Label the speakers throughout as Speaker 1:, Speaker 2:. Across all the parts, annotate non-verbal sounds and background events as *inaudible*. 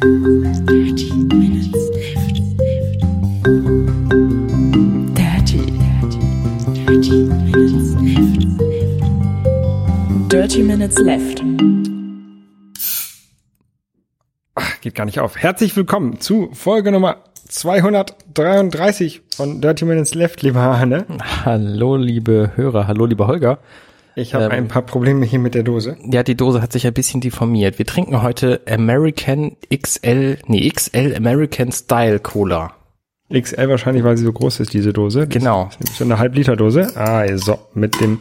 Speaker 1: Dirty Minutes Left. Dirty, dirty, dirty Minutes Left. Dirty Minutes Left.
Speaker 2: Ach, geht gar nicht auf. Herzlich willkommen zu Folge Nummer 233 von Dirty Minutes Left, lieber Arne.
Speaker 3: Hallo, liebe Hörer, hallo, lieber Holger.
Speaker 2: Ich habe
Speaker 3: Ähm.
Speaker 2: ein paar Probleme hier mit der Dose.
Speaker 3: Ja, die Dose hat sich ein bisschen deformiert. Wir trinken heute American XL, nee, XL American Style Cola.
Speaker 2: XL wahrscheinlich, weil sie so groß ist, diese Dose. Das
Speaker 3: Genau.
Speaker 2: ist So eine Halb-Liter-Dose. Also, mit dem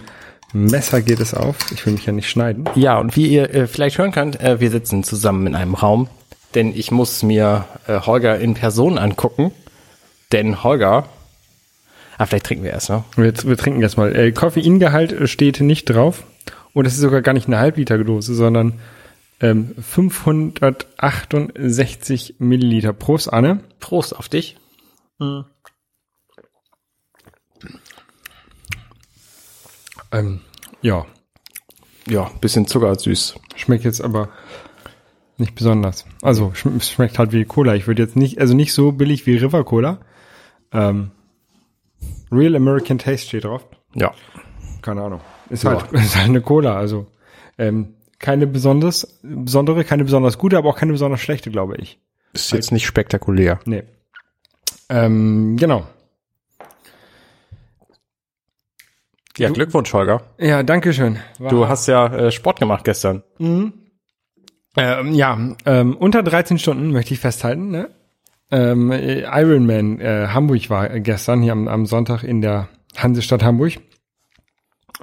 Speaker 2: Messer geht es auf. Ich will mich ja nicht schneiden.
Speaker 3: Ja, und wie ihr äh, vielleicht hören könnt, äh, wir sitzen zusammen in einem Raum, denn ich muss mir äh, Holger in Person angucken. Denn Holger, ah, vielleicht trinken wir erst, ne?
Speaker 2: Wir, wir trinken jetzt mal. Äh, Koffeingehalt steht nicht drauf. Und es ist sogar gar nicht eine Halb-Liter-Dose, sondern ähm, 568 Milliliter. Prost, Anne.
Speaker 3: Prost auf dich.
Speaker 2: Ähm, ja,
Speaker 3: Ja, bisschen zuckersüß.
Speaker 2: Schmeckt jetzt aber nicht besonders. Also schmeckt halt wie Cola. Ich würde jetzt nicht, also nicht so billig wie River Cola. Ähm, Real American Taste steht drauf.
Speaker 3: Ja.
Speaker 2: Keine Ahnung. Ist
Speaker 3: Ja.
Speaker 2: halt, *laughs* ist halt eine Cola. Also ähm, keine besonders, besondere, keine besonders gute, aber auch keine besonders schlechte, glaube ich.
Speaker 3: Ist jetzt nicht spektakulär.
Speaker 2: Nee. Ähm, genau.
Speaker 3: Ja, Glückwunsch, Holger.
Speaker 2: Ja, danke schön. War-
Speaker 3: Du hast ja äh, Sport gemacht gestern.
Speaker 2: Ähm, ja, ähm, unter 13 Stunden möchte ich festhalten. Ne? Ähm, äh, Ironman äh, Hamburg war gestern hier am, am Sonntag in der Hansestadt Hamburg.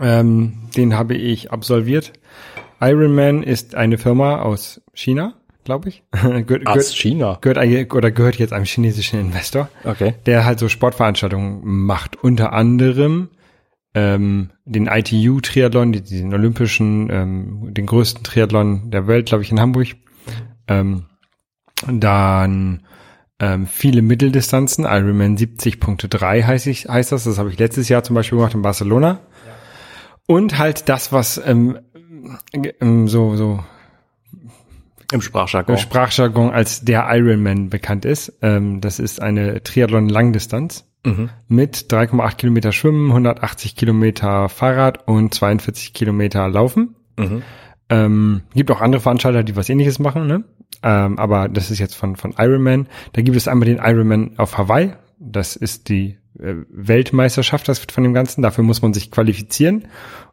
Speaker 2: Ähm, den habe ich absolviert. Ironman ist eine Firma aus China, glaube ich. *laughs* gehört,
Speaker 3: Aus China.
Speaker 2: gehört, oder gehört jetzt einem chinesischen Investor
Speaker 3: Okay.
Speaker 2: der halt so Sportveranstaltungen macht. Unter anderem ähm, den ITU-Triathlon, diesen olympischen, ähm, den größten Triathlon der Welt, glaube ich, in Hamburg. Ähm, dann ähm, viele Mitteldistanzen, Ironman 70.3 heißt, ich, heißt das, das habe ich letztes Jahr zum Beispiel gemacht in Barcelona. Und halt das, was ähm, ähm, so, so
Speaker 3: Im Sprachjargon.
Speaker 2: Sprachjargon als der Ironman bekannt ist. Ähm, das ist eine Triathlon-Langdistanz
Speaker 3: Mhm.
Speaker 2: mit 3,8 Kilometer Schwimmen, 180 Kilometer Fahrrad und 42 Kilometer Laufen.
Speaker 3: Mhm.
Speaker 2: Ähm, gibt auch andere Veranstalter, die was ähnliches machen, ne? Ähm, aber das ist jetzt von, von Ironman. Da gibt es einmal den Ironman auf Hawaii. Das ist die äh, Weltmeisterschaft das von dem Ganzen. Dafür muss man sich qualifizieren.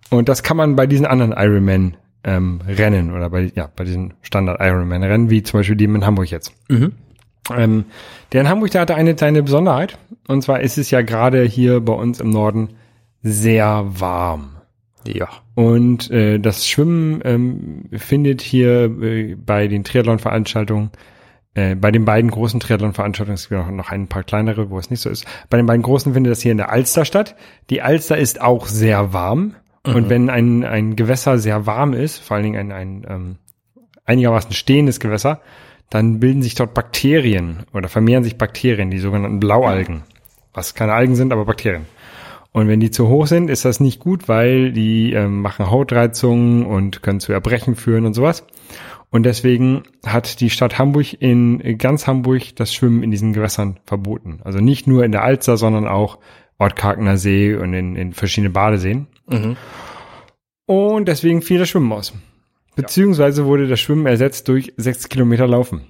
Speaker 2: Und das kann man bei diesen anderen Ironman ähm, Rennen oder bei, ja, bei diesen Standard Ironman Rennen, wie zum Beispiel dem in Hamburg jetzt.
Speaker 3: Mhm.
Speaker 2: Ähm, der in Hamburg, der hatte eine kleine Besonderheit. Und zwar ist es ja gerade hier bei uns im Norden sehr warm.
Speaker 3: Ja.
Speaker 2: Und äh, das Schwimmen ähm, findet hier äh, bei den Triathlon-Veranstaltungen, äh, bei den beiden großen Triathlon-Veranstaltungen, es gibt noch, noch ein paar kleinere, wo es nicht so ist, bei den beiden großen findet das hier in der Alster statt. Die Alster ist auch sehr warm. Und wenn ein, ein Gewässer sehr warm ist, vor allen Dingen ein, ein ähm, einigermaßen stehendes Gewässer, dann bilden sich dort Bakterien oder vermehren sich Bakterien, die sogenannten Blaualgen. Was keine Algen sind, aber Bakterien. Und wenn die zu hoch sind, ist das nicht gut, weil die ähm, machen Hautreizungen und können zu Erbrechen führen und sowas. Und deswegen hat die Stadt Hamburg in ganz Hamburg das Schwimmen in diesen Gewässern verboten. Also nicht nur in der Alster, sondern auch Ortkarkener See und in, in verschiedene Badeseen.
Speaker 3: Mhm.
Speaker 2: Und deswegen fiel das Schwimmen aus. Beziehungsweise wurde das Schwimmen ersetzt durch sechs Kilometer Laufen.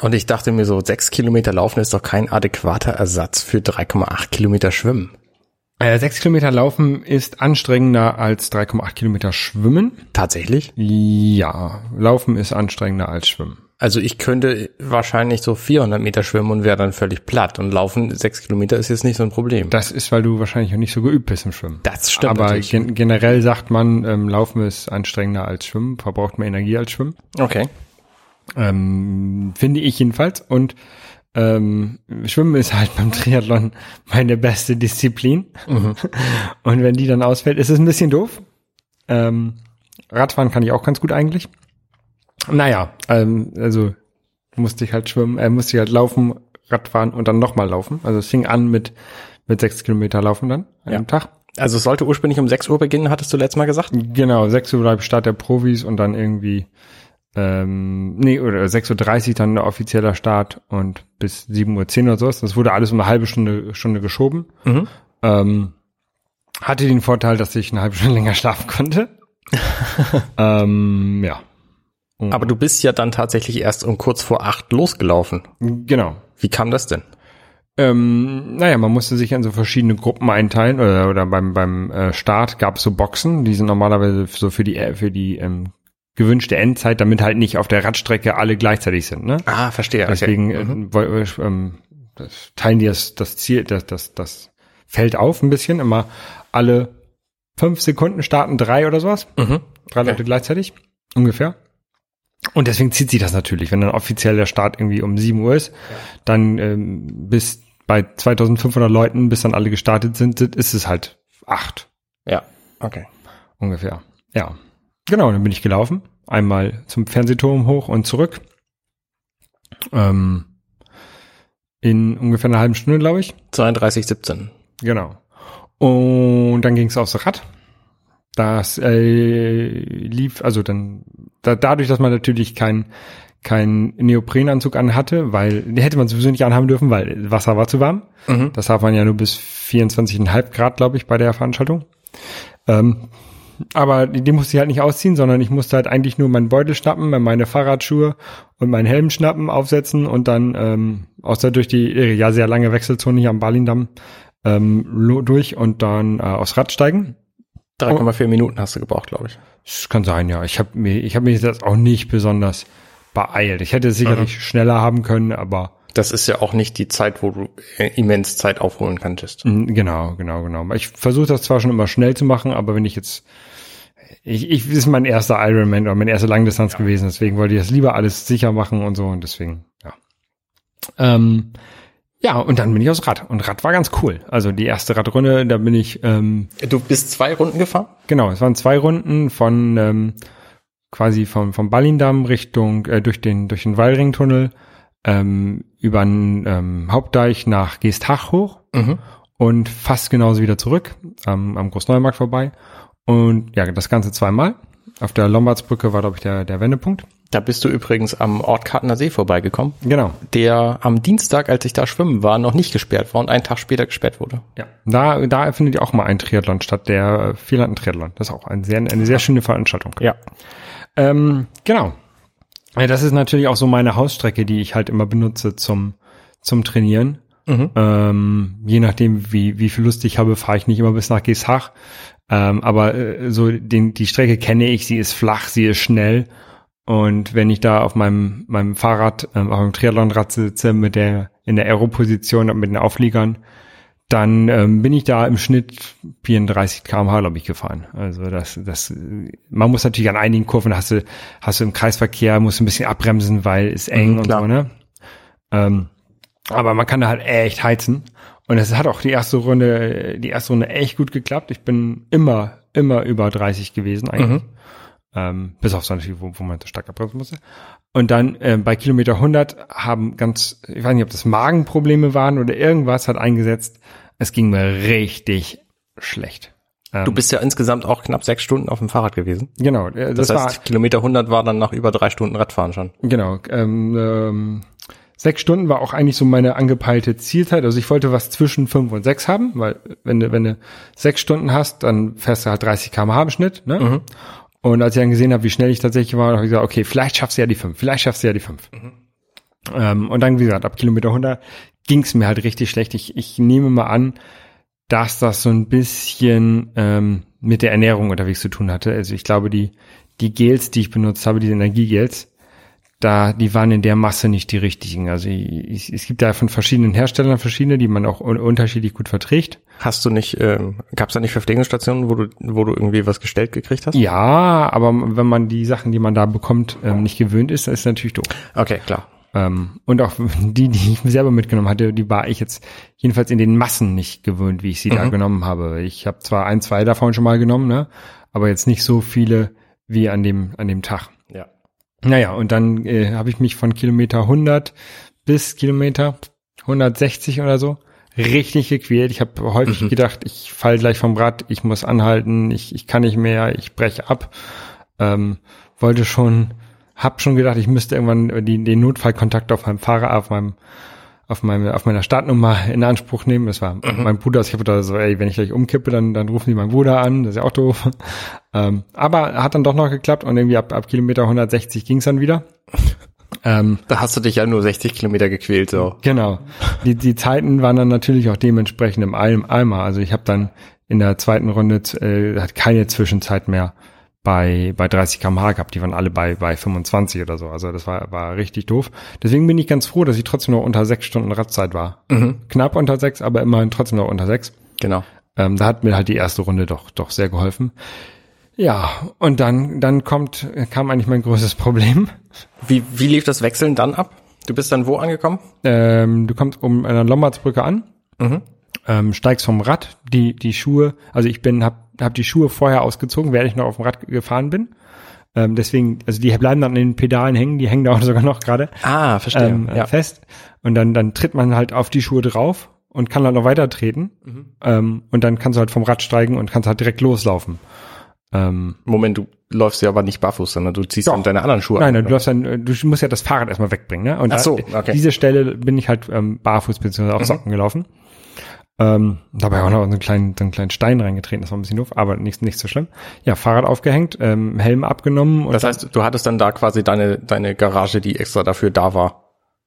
Speaker 3: Und ich dachte mir so, sechs Kilometer laufen ist doch kein adäquater Ersatz für 3,8 Kilometer schwimmen.
Speaker 2: Äh, sechs Kilometer Laufen ist anstrengender als 3,8 Kilometer Schwimmen.
Speaker 3: Tatsächlich?
Speaker 2: Ja, Laufen ist anstrengender als Schwimmen.
Speaker 3: Also ich könnte wahrscheinlich so 400 Meter schwimmen und wäre dann völlig platt. Und laufen sechs Kilometer ist jetzt nicht so ein Problem.
Speaker 2: Das ist, weil du wahrscheinlich auch nicht so geübt bist im Schwimmen.
Speaker 3: Das stimmt
Speaker 2: Aber gen generell sagt man, ähm, Laufen ist anstrengender als Schwimmen, verbraucht mehr Energie als Schwimmen.
Speaker 3: Okay.
Speaker 2: Ähm, finde ich jedenfalls. Und ähm, Schwimmen ist halt beim Triathlon meine beste Disziplin. *laughs* Und wenn die dann ausfällt, ist es ein bisschen doof. Ähm, Radfahren kann ich auch ganz gut eigentlich. Naja, ähm, also musste ich halt schwimmen, äh, musste ich halt laufen, Radfahren und dann nochmal laufen. Also es fing an mit, mit sechs Kilometer laufen dann an
Speaker 3: Ja.
Speaker 2: einem Tag.
Speaker 3: Also es sollte ursprünglich um 6 Uhr beginnen, hattest du letztes Mal gesagt?
Speaker 2: Genau, sechs Uhr war Start der Profis und dann irgendwie ähm, nee, oder 6.30 Uhr dann der offizieller Start und bis 7.10 Uhr oder sowas. Das wurde alles um eine halbe Stunde, Stunde geschoben.
Speaker 3: Mhm.
Speaker 2: Ähm, hatte den Vorteil, dass ich eine halbe Stunde *laughs* länger schlafen konnte. *laughs* ähm, ja.
Speaker 3: Aber du bist ja dann tatsächlich erst um kurz vor acht losgelaufen.
Speaker 2: Genau.
Speaker 3: Wie kam das denn?
Speaker 2: Ähm, naja, man musste sich in so verschiedene Gruppen einteilen oder, oder beim, beim äh, Start gab es so Boxen, die sind normalerweise so für die für die ähm, gewünschte Endzeit, damit halt nicht auf der Radstrecke alle gleichzeitig sind. Ne?
Speaker 3: Ah, verstehe.
Speaker 2: Deswegen
Speaker 3: okay. mhm.
Speaker 2: äh, woll- äh, ähm, teilen die das, das Ziel, das, das, das Feld auf ein bisschen, immer alle fünf Sekunden starten drei oder sowas.
Speaker 3: Mhm.
Speaker 2: Drei Leute gleichzeitig, ungefähr. Und deswegen zieht sich das natürlich. Wenn dann offiziell der Start irgendwie um 7 Uhr ist, dann ähm, bis bei 2500 Leuten, bis dann alle gestartet sind- ist es halt acht
Speaker 3: Ja, okay.
Speaker 2: ungefähr. Ja, genau, dann bin ich gelaufen. Einmal zum Fernsehturm hoch und zurück. Ähm, in ungefähr einer halben Stunde, glaube ich.
Speaker 3: 32,17.
Speaker 2: Genau. Und dann ging es aufs Rad. Das äh, lief, also dann, da, dadurch, dass man natürlich kein kein Neoprenanzug anhatte, weil den hätte man sowieso nicht anhaben dürfen, weil Wasser war zu warm.
Speaker 3: Mhm.
Speaker 2: Das darf man ja nur bis 24,5 Grad, glaube ich, bei der Veranstaltung. Ähm, aber die, die musste ich halt nicht ausziehen, sondern ich musste halt eigentlich nur meinen Beutel schnappen, meine Fahrradschuhe und meinen Helm schnappen, aufsetzen und dann ähm, aus der durch die ja sehr lange Wechselzone hier am Balindamm ähm, durch und dann äh, aufs Rad steigen.
Speaker 3: 3,4 Minuten hast du gebraucht, glaube ich.
Speaker 2: Das kann sein, ja. Ich habe mir, ich habe mich das auch nicht besonders beeilt. Ich hätte es sicherlich schneller haben können, aber
Speaker 3: Das ist ja auch nicht die Zeit, wo du äh, immens Zeit aufholen könntest.
Speaker 2: Mm, Genau, genau, genau. Ich versuche das zwar schon immer schnell zu machen, aber wenn ich jetzt, ich, ich ist mein erster Ironman oder meine erste Langdistanz gewesen, deswegen wollte ich das lieber alles sicher machen und so und deswegen, ja. Ähm, ja, und dann bin ich aufs Rad und Rad war ganz cool. Also die erste Radrunde, da bin ich, ähm,
Speaker 3: Du bist zwei Runden gefahren?
Speaker 2: genau, es waren zwei Runden von ähm, quasi vom, vom Ballindamm Richtung, äh, durch den, durch den Wallringtunnel, ähm, über den ähm, Hauptdeich nach Geestach hoch
Speaker 3: Mhm.
Speaker 2: und fast genauso wieder zurück am, am Großneumarkt vorbei. Und ja, das Ganze zweimal. Auf der Lombardsbrücke war, glaube ich, der, der Wendepunkt.
Speaker 3: Da bist du übrigens am Ort Kartner See vorbeigekommen,
Speaker 2: Genau.
Speaker 3: der am Dienstag, als ich da schwimmen war, noch nicht gesperrt war und einen Tag später gesperrt wurde.
Speaker 2: Ja. Da, da findet ja auch mal ein Triathlon statt, der Vierlanden-Triathlon. Das ist auch ein sehr, eine sehr schöne Veranstaltung.
Speaker 3: Ja.
Speaker 2: Ähm, genau. Ja, das ist natürlich auch so meine Hausstrecke, die ich halt immer benutze zum, zum Trainieren.
Speaker 3: Mhm.
Speaker 2: Ähm, je nachdem, wie, wie viel Lust ich habe, fahre ich nicht immer bis nach Geeshach. Ähm, aber äh, so den, die Strecke kenne ich, sie ist flach, sie ist schnell. Und wenn ich da auf meinem, meinem Fahrrad, ähm, auf meinem Triathlonrad sitze, mit der, in der Aero-Position und mit den Aufliegern, dann ähm, bin ich da im Schnitt 34 km/h, glaube ich, gefahren. Also das, das, man muss natürlich an einigen Kurven hast du, hast du im Kreisverkehr, musst du ein bisschen abbremsen, weil es eng
Speaker 3: Mhm,
Speaker 2: und so, ne? Ähm, aber man kann da halt echt heizen. Und es hat auch die erste Runde, die erste Runde echt gut geklappt. Ich bin immer, immer über 30 gewesen eigentlich. Ähm, bis auf so natürlich, wo, wo man so stark abbremsen musste. Und dann äh, bei Kilometer 100 haben ganz, ich weiß nicht, ob das Magenprobleme waren oder irgendwas hat eingesetzt. Es ging mir richtig schlecht. Ähm,
Speaker 3: Du bist ja insgesamt auch knapp sechs Stunden auf dem Fahrrad gewesen.
Speaker 2: genau, äh,
Speaker 3: Das,
Speaker 2: das,
Speaker 3: heißt,
Speaker 2: war
Speaker 3: Kilometer 100 war dann nach über drei Stunden Radfahren schon.
Speaker 2: Genau. Ähm, ähm, sechs Stunden war auch eigentlich so meine angepeilte Zielzeit. Also ich wollte was zwischen fünf und sechs haben, weil wenn du, wenn du sechs Stunden hast, dann fährst du halt 30 km/h im Schnitt. Ne? Und als ich dann gesehen habe, wie schnell ich tatsächlich war, habe ich gesagt, okay, vielleicht schaffst du ja die fünf, vielleicht schaffst du ja die fünf. Ähm, und dann, wie gesagt, ab Kilometer 100 ging es mir halt richtig schlecht. Ich, ich nehme mal an, dass das so ein bisschen ähm, mit der Ernährung unterwegs zu tun hatte. Also ich glaube, die, die Gels, die ich benutzt habe, diese Energiegels, da, die waren in der Masse nicht die richtigen. Also ich, ich, es gibt da von verschiedenen Herstellern verschiedene, die man auch un unterschiedlich gut verträgt.
Speaker 3: Hast du nicht, ähm, gab es da nicht Verpflegungsstationen, wo du, wo du irgendwie was gestellt gekriegt hast?
Speaker 2: Ja, aber wenn man die Sachen, die man da bekommt, ähm, nicht gewöhnt ist, dann ist es natürlich doof.
Speaker 3: Okay, klar.
Speaker 2: Ähm, und auch *laughs* die, die ich selber mitgenommen hatte, die war ich jetzt jedenfalls in den Massen nicht gewöhnt, wie ich sie da genommen habe. Ich habe zwar ein, zwei davon schon mal genommen, ne, aber jetzt nicht so viele wie an dem an dem Tag.
Speaker 3: Ja.
Speaker 2: Naja, und dann äh, habe ich mich von Kilometer 100 bis Kilometer 160 oder so richtig gequält. Ich habe häufig gedacht, ich fall gleich vom Rad, ich muss anhalten, ich, ich kann nicht mehr, ich breche ab. Ähm, wollte schon hab schon gedacht, ich müsste irgendwann die, den Notfallkontakt auf meinem Fahrer, auf meinem auf meine, auf meiner Startnummer in Anspruch nehmen. Das war mein Bruder, ich habe da so, ey, wenn ich gleich umkippe, dann, dann rufen die meinen Bruder an, das ist ja auch doof. *laughs* Ähm, aber hat dann doch noch geklappt und irgendwie ab, ab Kilometer 160 ging's dann wieder. *laughs* Ähm,
Speaker 3: Da hast du dich ja nur 60 Kilometer gequält, so.
Speaker 2: Genau. Die, die Zeiten waren dann natürlich auch dementsprechend im Eimer. Also ich habe dann in der zweiten Runde äh, hat keine Zwischenzeit mehr bei bei 30 km/h gehabt. Die waren alle bei bei 25 oder so. Also das war war richtig doof. Deswegen bin ich ganz froh, dass ich trotzdem noch unter sechs Stunden Radzeit war. Knapp unter sechs, aber immerhin trotzdem noch unter sechs.
Speaker 3: Genau.
Speaker 2: Ähm, da hat mir halt die erste Runde doch doch sehr geholfen. Ja, und dann dann kommt kam eigentlich mein großes Problem.
Speaker 3: Wie, wie lief das Wechseln dann ab? Du bist dann wo angekommen?
Speaker 2: Ähm, du kommst um an der Lombardsbrücke an, ähm, steigst vom Rad, die, die Schuhe, also ich bin, hab, hab die Schuhe vorher ausgezogen, während ich noch auf dem Rad gefahren bin. Ähm, deswegen, also die bleiben dann an den Pedalen hängen, die hängen da *laughs* auch sogar noch gerade
Speaker 3: Ah, verstehe.
Speaker 2: ähm,
Speaker 3: ja.
Speaker 2: fest. Und dann, dann tritt man halt auf die Schuhe drauf und kann dann noch weiter treten. Ähm, und dann kannst du halt vom Rad steigen und kannst halt direkt loslaufen. Ähm,
Speaker 3: Moment, du läufst ja aber nicht barfuß, sondern du ziehst
Speaker 2: Doch.
Speaker 3: dann deine anderen Schuhe
Speaker 2: Nein,
Speaker 3: an.
Speaker 2: nein, du, hast dann, äh, du musst ja das Fahrrad erstmal wegbringen, ne? Und
Speaker 3: Ach so,
Speaker 2: da-
Speaker 3: okay.
Speaker 2: diese Stelle bin ich halt ähm, barfuß bzw. auf Socken gelaufen. Ähm, dabei auch noch so einen kleinen, einen kleinen Stein reingetreten, das war ein bisschen doof, aber nicht, nicht so schlimm. Ja, Fahrrad aufgehängt, ähm, Helm abgenommen
Speaker 3: Das heißt, du hattest dann da quasi deine, deine Garage, die extra dafür da war,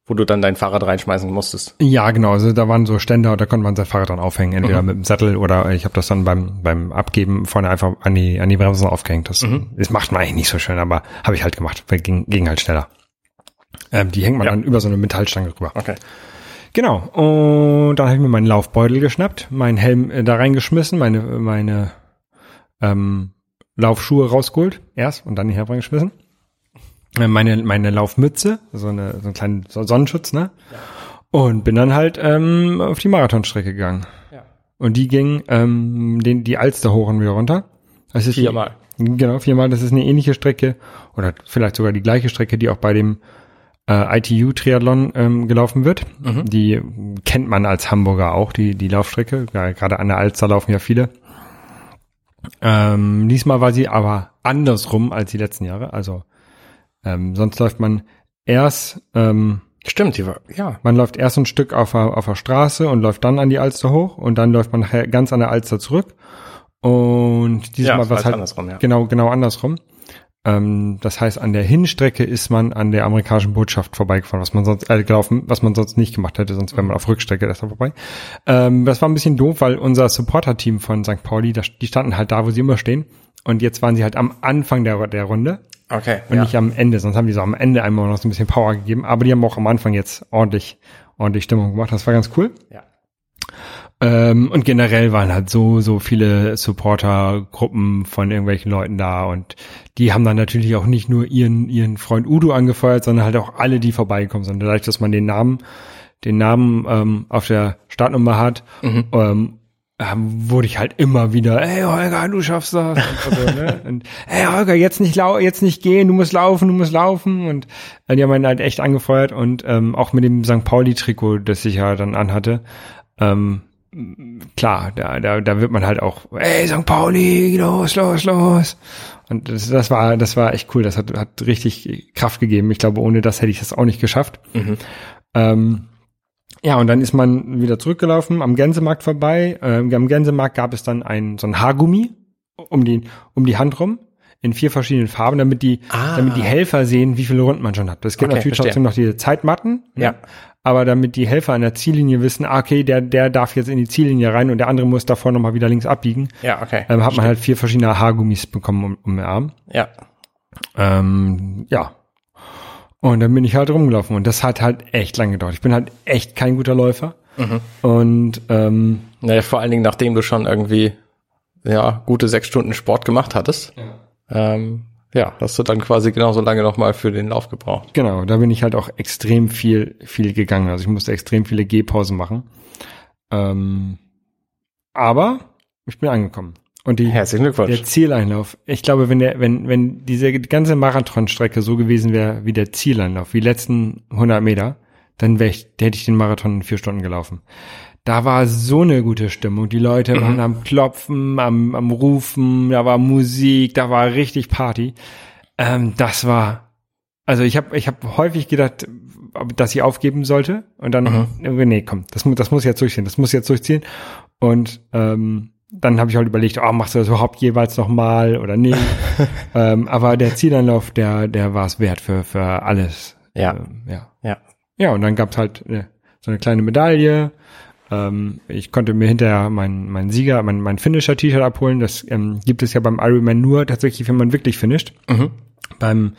Speaker 3: wo du dann dein Fahrrad reinschmeißen musstest.
Speaker 2: ja, genau, also da waren so Ständer, da konnte man sein Fahrrad dann aufhängen, entweder mit dem Sattel oder ich habe das dann beim beim Abgeben vorne einfach an die an die Bremsen aufgehängt. Das, das macht man eigentlich nicht so schön, aber habe ich halt gemacht, weil ging, ging halt schneller. Ähm, die hängt man
Speaker 3: Ja.
Speaker 2: dann über so eine Metallstange rüber.
Speaker 3: Okay.
Speaker 2: Genau. Und dann habe ich mir meinen Laufbeutel geschnappt, meinen Helm äh, da reingeschmissen, meine, meine ähm, Laufschuhe rausgeholt, erst und dann die Helm reingeschmissen. Äh, Meine, meine Laufmütze, so, eine, so einen kleinen so- Sonnenschutz, ne? Und bin dann halt ähm, auf die Marathonstrecke gegangen.
Speaker 3: Ja.
Speaker 2: Und die ging ähm, den, die Alster hoch und wieder runter. Das ist
Speaker 3: Viermal.
Speaker 2: Genau, viermal. Das ist eine ähnliche Strecke oder vielleicht sogar die gleiche Strecke, die auch bei dem äh, ITU-Triathlon ähm, gelaufen wird. Die kennt man als Hamburger auch, die, die Laufstrecke. Ja, Gerade an der Alster laufen ja viele. Ähm, diesmal war sie aber andersrum als die letzten Jahre. Also ähm, sonst läuft man erst, ähm,
Speaker 3: Stimmt, die war, ja.
Speaker 2: man läuft erst ein Stück auf der, auf der Straße und läuft dann an die Alster hoch und dann läuft man ganz an der Alster zurück. Und dieses
Speaker 3: Ja,
Speaker 2: Mal war es halt
Speaker 3: andersrum, ja.
Speaker 2: genau, genau andersrum. Ähm, das heißt, an der Hinstrecke ist man an der amerikanischen Botschaft vorbeigefahren, was man sonst äh, gelaufen, was man sonst nicht gemacht hätte, sonst wäre man auf Rückstrecke erst vorbei. Ähm, das war ein bisschen doof, weil unser Supporter-Team von St. Pauli, das, die standen halt da, wo sie immer stehen. Und jetzt waren sie halt am Anfang der, der Runde
Speaker 3: Okay.
Speaker 2: und
Speaker 3: ja.
Speaker 2: nicht am Ende, sonst haben die so am Ende einmal noch so ein bisschen Power gegeben, aber die haben auch am Anfang jetzt ordentlich, ordentlich Stimmung gemacht. Das war ganz cool.
Speaker 3: ja.
Speaker 2: Ähm, und generell waren halt so, so viele Supportergruppen von irgendwelchen Leuten da und die haben dann natürlich auch nicht nur ihren, ihren Freund Udo angefeuert, sondern halt auch alle, die vorbeigekommen sind. Dadurch, dass man den Namen, den Namen ähm, auf der Startnummer hat, ähm, ähm, wurde ich halt immer wieder, hey Holger, du schaffst das. Und, so, ne? *laughs* und hey Holger, jetzt nicht lau jetzt nicht gehen, du musst laufen, du musst laufen. Und äh, die haben einen halt echt angefeuert und ähm, auch mit dem St. Pauli-Trikot, das ich ja dann anhatte, ähm, klar, da, da, da wird man halt auch, ey, St. Pauli, los, los, los. Und das, das war, das war echt cool. Das hat, hat richtig Kraft gegeben. Ich glaube, ohne das hätte ich das auch nicht geschafft. Ähm, ja, und dann ist man wieder zurückgelaufen, am Gänsemarkt vorbei. Ähm, am Gänsemarkt gab es dann ein, so ein Haargummi um die, um die Hand rum in vier verschiedenen Farben, damit die,
Speaker 3: Ah.
Speaker 2: damit die Helfer sehen, wie viele Runden man schon hat. Es gibt
Speaker 3: Okay,
Speaker 2: natürlich
Speaker 3: verstehe.
Speaker 2: trotzdem noch diese Zeitmatten. ne?
Speaker 3: Ja.
Speaker 2: Aber damit die Helfer an der Ziellinie wissen, ah, okay, der, der darf jetzt in die Ziellinie rein und der andere muss davor nochmal wieder links abbiegen,
Speaker 3: Ja, okay.
Speaker 2: ähm, hat man halt vier verschiedene Haargummis bekommen um, um den Arm.
Speaker 3: ja.
Speaker 2: Ähm, ja. Und dann bin ich halt rumgelaufen und das hat halt echt lange gedauert. Ich bin halt echt kein guter Läufer. Und ähm,
Speaker 3: Naja, vor allen Dingen, nachdem du schon irgendwie, ja, gute sechs Stunden Sport gemacht hattest. Ja. Ähm, ja, hast du dann quasi genauso lange nochmal für den Lauf gebraucht.
Speaker 2: genau, da bin ich halt auch extrem viel, viel gegangen. Also ich musste extrem viele Gehpausen machen. Ähm, aber ich bin angekommen. Und die,
Speaker 3: Herzlichen
Speaker 2: der
Speaker 3: Glückwunsch.
Speaker 2: Zieleinlauf. Ich glaube, wenn der, wenn, wenn diese ganze Marathonstrecke so gewesen wäre wie der Zieleinlauf, wie die letzten 100 Meter, dann wäre ich, hätte ich den Marathon in vier Stunden gelaufen. Da war so eine gute Stimmung. Die Leute waren am Klopfen, am, am Rufen, da war Musik, da war richtig Party. Ähm, das war Also ich habe ich hab häufig gedacht, dass ich aufgeben sollte und dann, irgendwie, nee, komm, das, das muss jetzt durchziehen, das muss jetzt durchziehen. Und ähm, dann habe ich halt überlegt, oh, machst du das überhaupt jeweils nochmal oder nicht? *laughs* ähm, aber der Zielanlauf, der, der war es wert für, für alles.
Speaker 3: Ja.
Speaker 2: Ähm, ja.
Speaker 3: Ja.
Speaker 2: Ja, und dann gab's halt äh, so eine kleine Medaille. Ähm, ich konnte mir hinterher mein, mein Sieger, mein, mein Finisher-T-Shirt abholen. Das ähm, gibt es ja beim Ironman nur tatsächlich, wenn man wirklich finisht.
Speaker 3: Mhm.
Speaker 2: Beim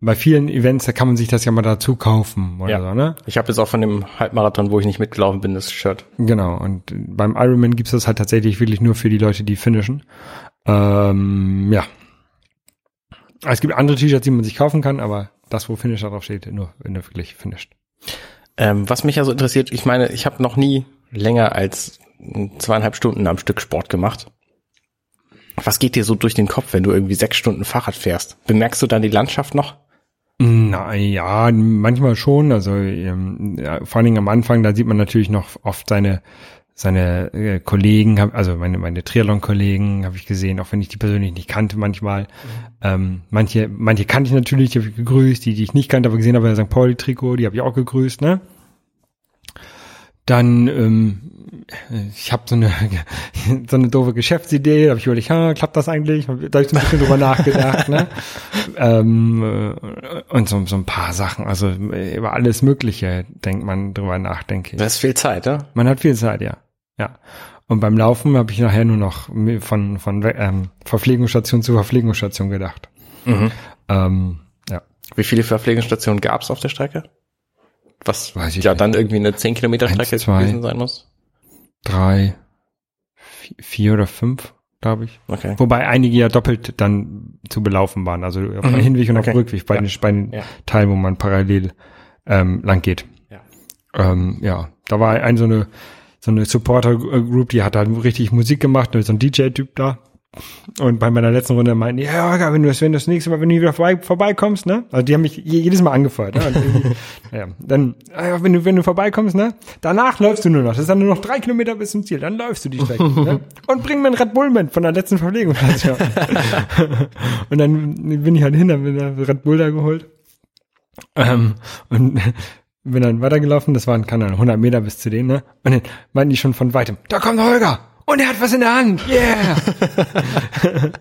Speaker 2: bei vielen Events, da kann man sich das ja mal dazu kaufen oder
Speaker 3: Ja.
Speaker 2: so, ne?
Speaker 3: Ich habe jetzt auch von dem Halbmarathon, wo ich nicht mitgelaufen bin, das Shirt.
Speaker 2: Genau. Und beim Ironman gibt's das halt tatsächlich wirklich nur für die Leute, die finishen. Ähm, ja. Es gibt andere T-Shirts, die man sich kaufen kann, aber das, wo Finisher drauf steht, nur wenn du wirklich finisht.
Speaker 3: Ähm, was mich ja so interessiert, ich meine, ich habe noch nie länger als zweieinhalb Stunden am Stück Sport gemacht. Was geht dir so durch den Kopf, wenn du irgendwie sechs Stunden Fahrrad fährst? Bemerkst du dann die Landschaft noch?
Speaker 2: Na ja, manchmal schon. Also ähm, ja, vor allen Dingen am Anfang, da sieht man natürlich noch oft seine seine äh, Kollegen, hab, also meine meine Triathlon-Kollegen habe ich gesehen, auch wenn ich die persönlich nicht kannte manchmal. Ähm, manche manche kannte ich natürlich, die habe ich gegrüßt, die die ich nicht kannte, aber gesehen habe bei St. Pauli-Trikot, die habe ich auch gegrüßt, ne? Dann, ähm, ich habe so eine *laughs* so eine doofe Geschäftsidee, da habe ich überlegt, ha, klappt das eigentlich? Da habe ich so ein bisschen drüber nachgedacht, ne? *laughs* ähm, äh, und so, so ein paar Sachen, also äh, über alles Mögliche denkt man drüber nach, denke ich.
Speaker 3: Das ist viel Zeit, ne?
Speaker 2: Man hat viel Zeit, ja. Ja. Und beim Laufen habe ich nachher nur noch von, von ähm, Verpflegungsstation zu Verpflegungsstation gedacht.
Speaker 3: Mhm.
Speaker 2: Ähm, ja.
Speaker 3: Wie viele Verpflegungsstationen gab es auf der Strecke? Was
Speaker 2: Weiß ich
Speaker 3: ja
Speaker 2: nicht.
Speaker 3: dann irgendwie eine 10 Kilometer Strecke
Speaker 2: Eins, zwei.
Speaker 3: gewesen sein muss?
Speaker 2: Drei, vi- vier oder fünf, glaube ich.
Speaker 3: Okay.
Speaker 2: Wobei einige ja doppelt dann zu belaufen waren, also auf dem
Speaker 3: Mhm.
Speaker 2: Hinweg und auf dem
Speaker 3: Okay.
Speaker 2: Rückweg, bei,
Speaker 3: Ja.
Speaker 2: den, bei den
Speaker 3: Ja.
Speaker 2: Teilen, wo man parallel ähm, lang geht.
Speaker 3: Ja.
Speaker 2: Ähm, ja, da war ein so eine so eine Supporter-Group, die hat halt richtig Musik gemacht, so ein DJ-Typ da. Und bei meiner letzten Runde meinten die, ja, Holger, wenn du das, wenn du das nächste Mal, wenn du wieder vorbei, vorbeikommst, ne? Also die haben mich je- jedes Mal angefeuert, ne? *laughs* Ja, dann, ah ja, wenn du, wenn du vorbeikommst, ne? Danach läufst du nur noch. Das ist dann nur noch drei Kilometer bis zum Ziel. Dann läufst du die Strecke, ne? *laughs* Und bring mir ein Red Bull mit von der letzten Verpflegung. *laughs* Also, und dann bin ich halt hin, hab mir da Red Bull da geholt. Ähm, und bin dann weitergelaufen, das waren, keine Ahnung, 100 Meter bis zu denen, ne? Und dann meinten die schon von weitem, da kommt Holger! Und er hat was in der Hand! Yeah! *laughs*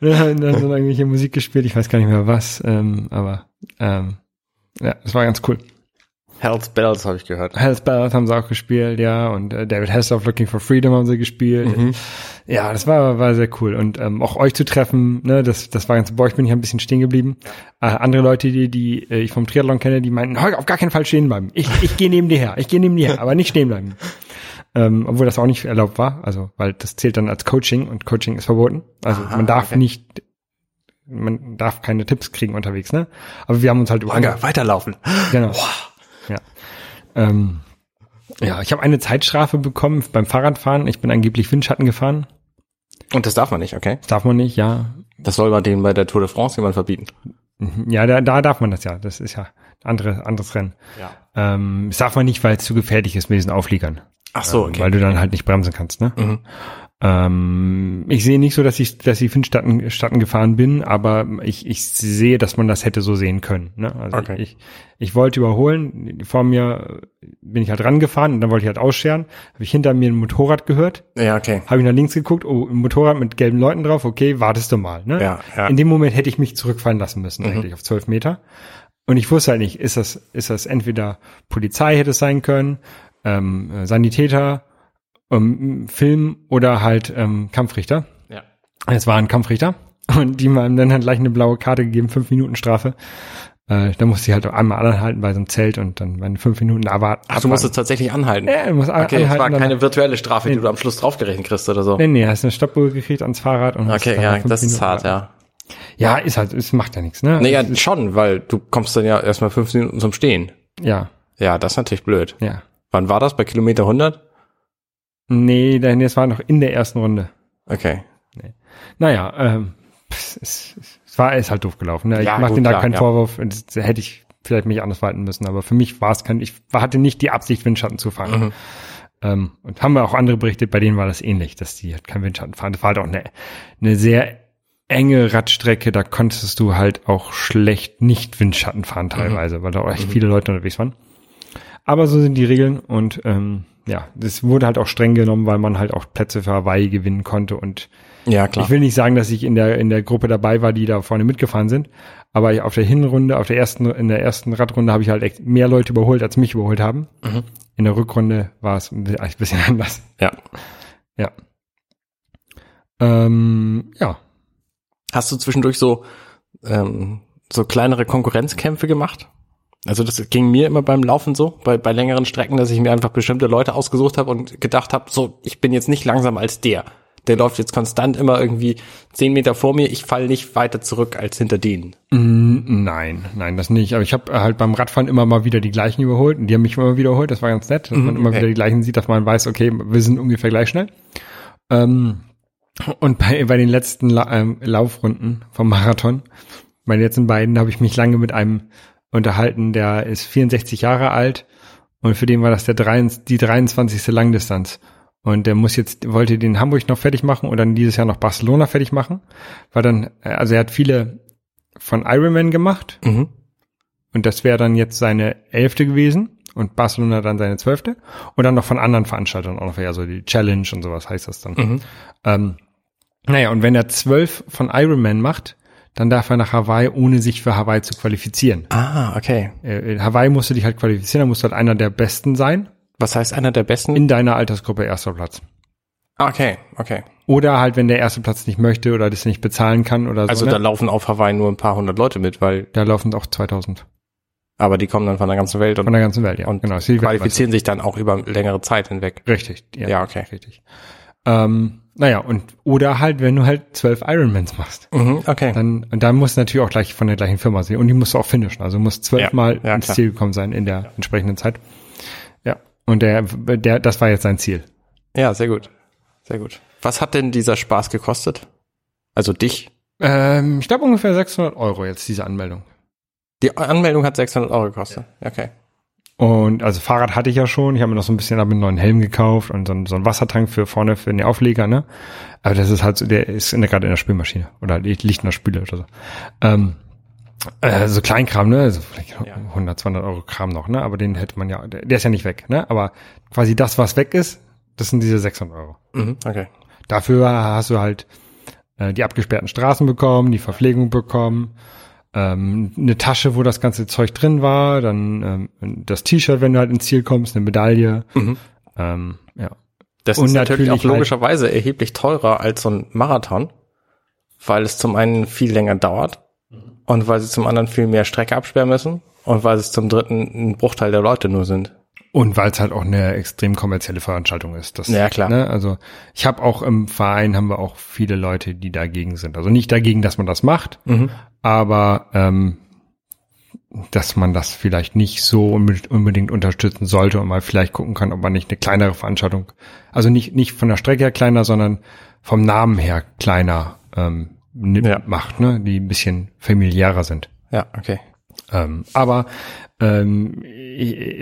Speaker 2: und dann haben dann so irgendwelche Musik gespielt, ich weiß gar nicht mehr was, ähm, aber ähm, ja, das war ganz cool.
Speaker 3: Hells Bells habe ich gehört.
Speaker 2: Hells Bells haben sie auch gespielt, ja, und äh, David Hasselhoff Looking for Freedom haben sie gespielt. Ja, das war, war sehr cool. Und ähm, auch euch zu treffen, ne, das, das war ganz, bei euch bin ich ein bisschen stehen geblieben. Äh, andere Leute, die, die äh, ich vom Triathlon kenne, die meinten, Holger, auf gar keinen Fall stehen bleiben. Ich, ich gehe neben dir her, ich gehe neben dir her, aber nicht stehen bleiben. Ähm, obwohl das auch nicht erlaubt war, also weil das zählt dann als Coaching und Coaching ist verboten. Also
Speaker 3: Aha,
Speaker 2: man darf
Speaker 3: okay.
Speaker 2: nicht, man darf keine Tipps kriegen unterwegs, ne? Aber wir haben uns halt
Speaker 3: Holger, weiterlaufen.
Speaker 2: Genau. Ja. Ähm, ja, ich habe eine Zeitstrafe bekommen beim Fahrradfahren. Ich bin angeblich Windschatten gefahren.
Speaker 3: Und das darf man nicht, okay?
Speaker 2: Das darf man nicht, ja.
Speaker 3: Das soll man denen bei der Tour de France jemand verbieten.
Speaker 2: Mhm. Ja, da, da darf man das ja. Das ist ja andere, anderes Rennen.
Speaker 3: Ja.
Speaker 2: Ähm, das darf man nicht, weil es zu gefährlich ist mit diesen Aufliegern.
Speaker 3: Ach so,
Speaker 2: Ähm, Weil du dann halt nicht bremsen kannst, ne?
Speaker 3: Mhm.
Speaker 2: Ähm, ich sehe nicht so, dass ich, dass ich Windstatten Statten gefahren bin, aber ich, ich sehe, dass man das hätte so sehen können. Ne? Also
Speaker 3: Okay.
Speaker 2: ich, ich wollte überholen, vor mir bin ich halt rangefahren und dann wollte ich halt ausscheren. Habe ich hinter mir ein Motorrad gehört,
Speaker 3: Ja, okay.
Speaker 2: habe ich nach links geguckt, oh, ein Motorrad mit gelben Leuten drauf, okay, wartest du mal. Ne?
Speaker 3: Ja, ja.
Speaker 2: In dem Moment hätte ich mich zurückfallen lassen müssen,
Speaker 3: Mhm.
Speaker 2: eigentlich auf zwölf Meter. Und ich wusste halt nicht, ist das, ist das entweder Polizei hätte es sein können, ähm, äh, Sanitäter, ähm, Film oder halt ähm, Kampfrichter.
Speaker 3: Ja.
Speaker 2: Es war ein Kampfrichter und die haben dann halt gleich eine blaue Karte gegeben, fünf Minuten Strafe. Äh, da musste ich halt einmal anhalten bei so einem Zelt und dann meine fünf Minuten war.
Speaker 3: Ach, du musstest tatsächlich anhalten.
Speaker 2: ja, du musst
Speaker 3: Okay, es war
Speaker 2: anhalten, dann-
Speaker 3: keine virtuelle Strafe, die du am Schluss draufgerechnet kriegst oder so.
Speaker 2: Nee, nee, hast eine Stoppuhr gekriegt ans Fahrrad und
Speaker 3: Okay, ja, das ist
Speaker 2: Minuten-
Speaker 3: hart, ja.
Speaker 2: Ja, ist halt, es macht ja nichts, ne?
Speaker 3: Nee, ja, schon, weil du kommst dann ja erstmal fünf Minuten zum Stehen.
Speaker 2: ja,
Speaker 3: Ja, das ist natürlich blöd.
Speaker 2: ja.
Speaker 3: Wann war das? Bei Kilometer 100?
Speaker 2: Nee, denn es war noch in der ersten Runde.
Speaker 3: Okay.
Speaker 2: Naja, ähm, es, es, es war ist halt doof gelaufen. Ne? Ich
Speaker 3: Ja,
Speaker 2: mach
Speaker 3: gut,
Speaker 2: denen da keinen
Speaker 3: ja.
Speaker 2: Vorwurf. Das hätte ich vielleicht mich anders verhalten müssen, aber für mich war es kein, ich hatte nicht die Absicht, Windschatten zu fahren.
Speaker 3: Mhm.
Speaker 2: Ähm, und haben wir auch andere berichtet, bei denen war das ähnlich, dass die halt kein Windschatten fahren. Das war halt auch eine, eine sehr enge Radstrecke, da konntest du halt auch schlecht nicht Windschatten fahren teilweise, weil da auch echt viele Leute unterwegs waren. Aber so sind die Regeln und ähm, ja, das wurde halt auch streng genommen, weil man halt auch Plätze für Hawaii gewinnen konnte und
Speaker 3: Ja, klar.
Speaker 2: ich will nicht sagen, dass ich in der in der Gruppe dabei war, die da vorne mitgefahren sind, aber auf der Hinrunde, auf der ersten in der ersten Radrunde habe ich halt echt mehr Leute überholt, als mich überholt haben. In der Rückrunde war es ein bisschen ein bisschen *laughs* anders.
Speaker 3: ja.
Speaker 2: Ja. Ähm, ja.
Speaker 3: Hast du zwischendurch so, ähm, so kleinere Konkurrenzkämpfe gemacht? Also das ging mir immer beim Laufen so, bei, bei längeren Strecken, dass ich mir einfach bestimmte Leute ausgesucht habe und gedacht habe, so, ich bin jetzt nicht langsamer als der. Der läuft jetzt konstant immer irgendwie zehn Meter vor mir, ich falle nicht weiter zurück als hinter denen.
Speaker 2: Mm, Nein, nein, das nicht. Aber ich habe halt beim Radfahren immer mal wieder die gleichen überholt und die haben mich immer wieder überholt. Das war ganz nett, dass man immer
Speaker 3: okay.
Speaker 2: wieder die gleichen sieht, dass man weiß, okay, wir sind ungefähr gleich schnell. Ähm, und bei, bei den letzten La ähm, Laufrunden vom Marathon, bei den letzten beiden, habe ich mich lange mit einem unterhalten, der ist 64 Jahre alt und für den war das der 23, die 23. Langdistanz. Und der muss jetzt, wollte den Hamburg noch fertig machen und dann dieses Jahr noch Barcelona fertig machen. Weil dann, äh, also er hat viele von Ironman gemacht
Speaker 3: Mhm.
Speaker 2: und das wäre dann jetzt seine elfte gewesen und Barcelona dann seine zwölfte und dann noch von anderen Veranstaltern auch noch, ja, so die Challenge und sowas heißt das dann.
Speaker 3: Mhm.
Speaker 2: Ähm, naja, und wenn er zwölf von Ironman macht, dann darf er nach Hawaii, ohne sich für Hawaii zu qualifizieren.
Speaker 3: Ah, okay.
Speaker 2: Äh, in Hawaii musst du dich halt qualifizieren, da musst du halt einer der Besten sein,
Speaker 3: Was heißt einer der besten?
Speaker 2: in deiner Altersgruppe erster Platz.
Speaker 3: okay, okay.
Speaker 2: Oder halt, wenn der erste Platz nicht möchte oder das nicht bezahlen kann oder
Speaker 3: Also
Speaker 2: so.
Speaker 3: da
Speaker 2: ne?
Speaker 3: laufen auf Hawaii nur ein paar hundert Leute mit, weil,
Speaker 2: da laufen auch 2000
Speaker 3: aber die kommen dann von der ganzen Welt
Speaker 2: von
Speaker 3: und,
Speaker 2: der ganzen Welt, ja.
Speaker 3: und
Speaker 2: genau.
Speaker 3: qualifizieren sich dann auch über längere Zeit hinweg.
Speaker 2: Richtig.
Speaker 3: Ja, okay.
Speaker 2: Richtig. Ähm, naja, und oder halt, wenn du halt zwölf Ironmans machst,
Speaker 3: Mhm, okay.
Speaker 2: dann und dann musst du natürlich auch gleich von der gleichen Firma sein und die musst du auch finishen. Also musst zwölfmal
Speaker 3: Ja, ja,
Speaker 2: ins. Ziel gekommen sein in der entsprechenden Zeit. Ja. Und der, der, das war jetzt sein Ziel.
Speaker 3: Ja, sehr gut. Sehr gut. Was hat denn dieser Spaß gekostet? Also dich?
Speaker 2: Ähm, ich glaube ungefähr 600 Euro jetzt diese Anmeldung.
Speaker 3: Die Anmeldung hat 600 Euro gekostet. Okay.
Speaker 2: Und also Fahrrad hatte ich ja schon. Ich habe mir noch so ein bisschen einen neuen Helm gekauft und so, einen- so einen Wassertank für vorne für den Aufleger, ne? Aber das ist halt so, der ist in der, gerade in der Spülmaschine oder liegt liegt in der Spüle oder so. Ähm, äh, so Kleinkram, ne? Also vielleicht
Speaker 3: Ja.
Speaker 2: 100, 200 Euro Kram noch, ne? Aber den hätte man ja, der, der ist ja nicht weg, ne? Aber quasi das, was weg ist, das sind diese 600 Euro.
Speaker 3: Mhm, okay.
Speaker 2: Dafür hast du halt äh, die abgesperrten Straßen bekommen, die Verpflegung bekommen, ähm, eine Tasche, wo das ganze Zeug drin war, dann ähm, das T-Shirt, wenn du halt ins Ziel kommst, eine Medaille.
Speaker 3: Mhm.
Speaker 2: Ähm, ja.
Speaker 3: Das
Speaker 2: Und
Speaker 3: ist natürlich
Speaker 2: natürlich
Speaker 3: auch
Speaker 2: halt-
Speaker 3: logischerweise erheblich teurer als so ein Marathon, weil es zum einen viel länger dauert und weil sie zum anderen viel mehr Strecke absperren müssen und weil es zum dritten ein Bruchteil der Leute nur sind.
Speaker 2: Und weil es halt auch eine extrem kommerzielle Veranstaltung ist. Das,
Speaker 3: Ja, klar.
Speaker 2: Ne? Also ich habe auch im Verein haben wir auch viele Leute, die dagegen sind. Also nicht dagegen, dass man das macht,
Speaker 3: Mhm.
Speaker 2: Aber ähm, dass man das vielleicht nicht so unbe- unbedingt unterstützen sollte und mal vielleicht gucken kann, ob man nicht eine kleinere Veranstaltung, also nicht nicht von der Strecke her kleiner, sondern vom Namen her kleiner ähm,
Speaker 3: Ja.
Speaker 2: macht, ne? die ein bisschen familiärer sind.
Speaker 3: Ja, okay.
Speaker 2: Ähm, aber ähm,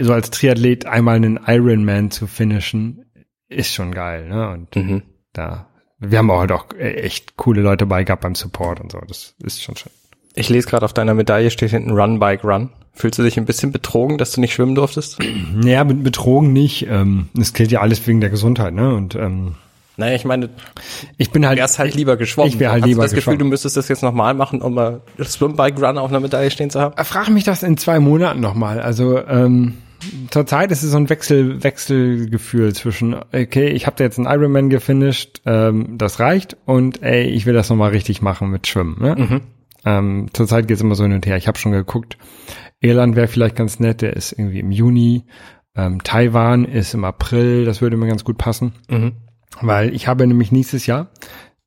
Speaker 2: so als Triathlet einmal einen Ironman zu finishen, ist schon geil, ne? Und
Speaker 3: Mhm.
Speaker 2: da, wir haben auch halt auch äh, echt coole Leute bei gehabt beim Support und so. Das ist schon schön.
Speaker 3: Ich lese gerade auf deiner Medaille steht hinten Run Bike Run. Fühlst du dich ein bisschen betrogen, dass du nicht schwimmen durftest? *clears throat*
Speaker 2: Naja, be- betrogen nicht. Ähm, es gilt ja alles wegen der Gesundheit, ne? Und ähm,
Speaker 3: Naja, ich meine,
Speaker 2: ich bin halt.
Speaker 3: du wärst halt lieber geschwommen.
Speaker 2: Ich wäre halt
Speaker 3: Hast
Speaker 2: lieber
Speaker 3: du das Gefühl,
Speaker 2: geschwommen.
Speaker 3: du müsstest das jetzt nochmal machen, um mal Swim Bike Run auf einer Medaille stehen zu haben?
Speaker 2: Frag mich das in zwei Monaten nochmal. Also ähm, zurzeit ist es so ein Wechsel, Wechselgefühl zwischen, okay, ich habe jetzt einen Ironman gefinisht, ähm, das reicht und ey, ich will das nochmal richtig machen mit Schwimmen. Ne? Ähm, zurzeit geht es immer so hin und her. Ich habe schon geguckt, Irland wäre vielleicht ganz nett, der ist irgendwie im Juni. Ähm, Taiwan ist im April, das würde mir ganz gut passen.
Speaker 3: Mhm.
Speaker 2: Weil ich habe nämlich nächstes Jahr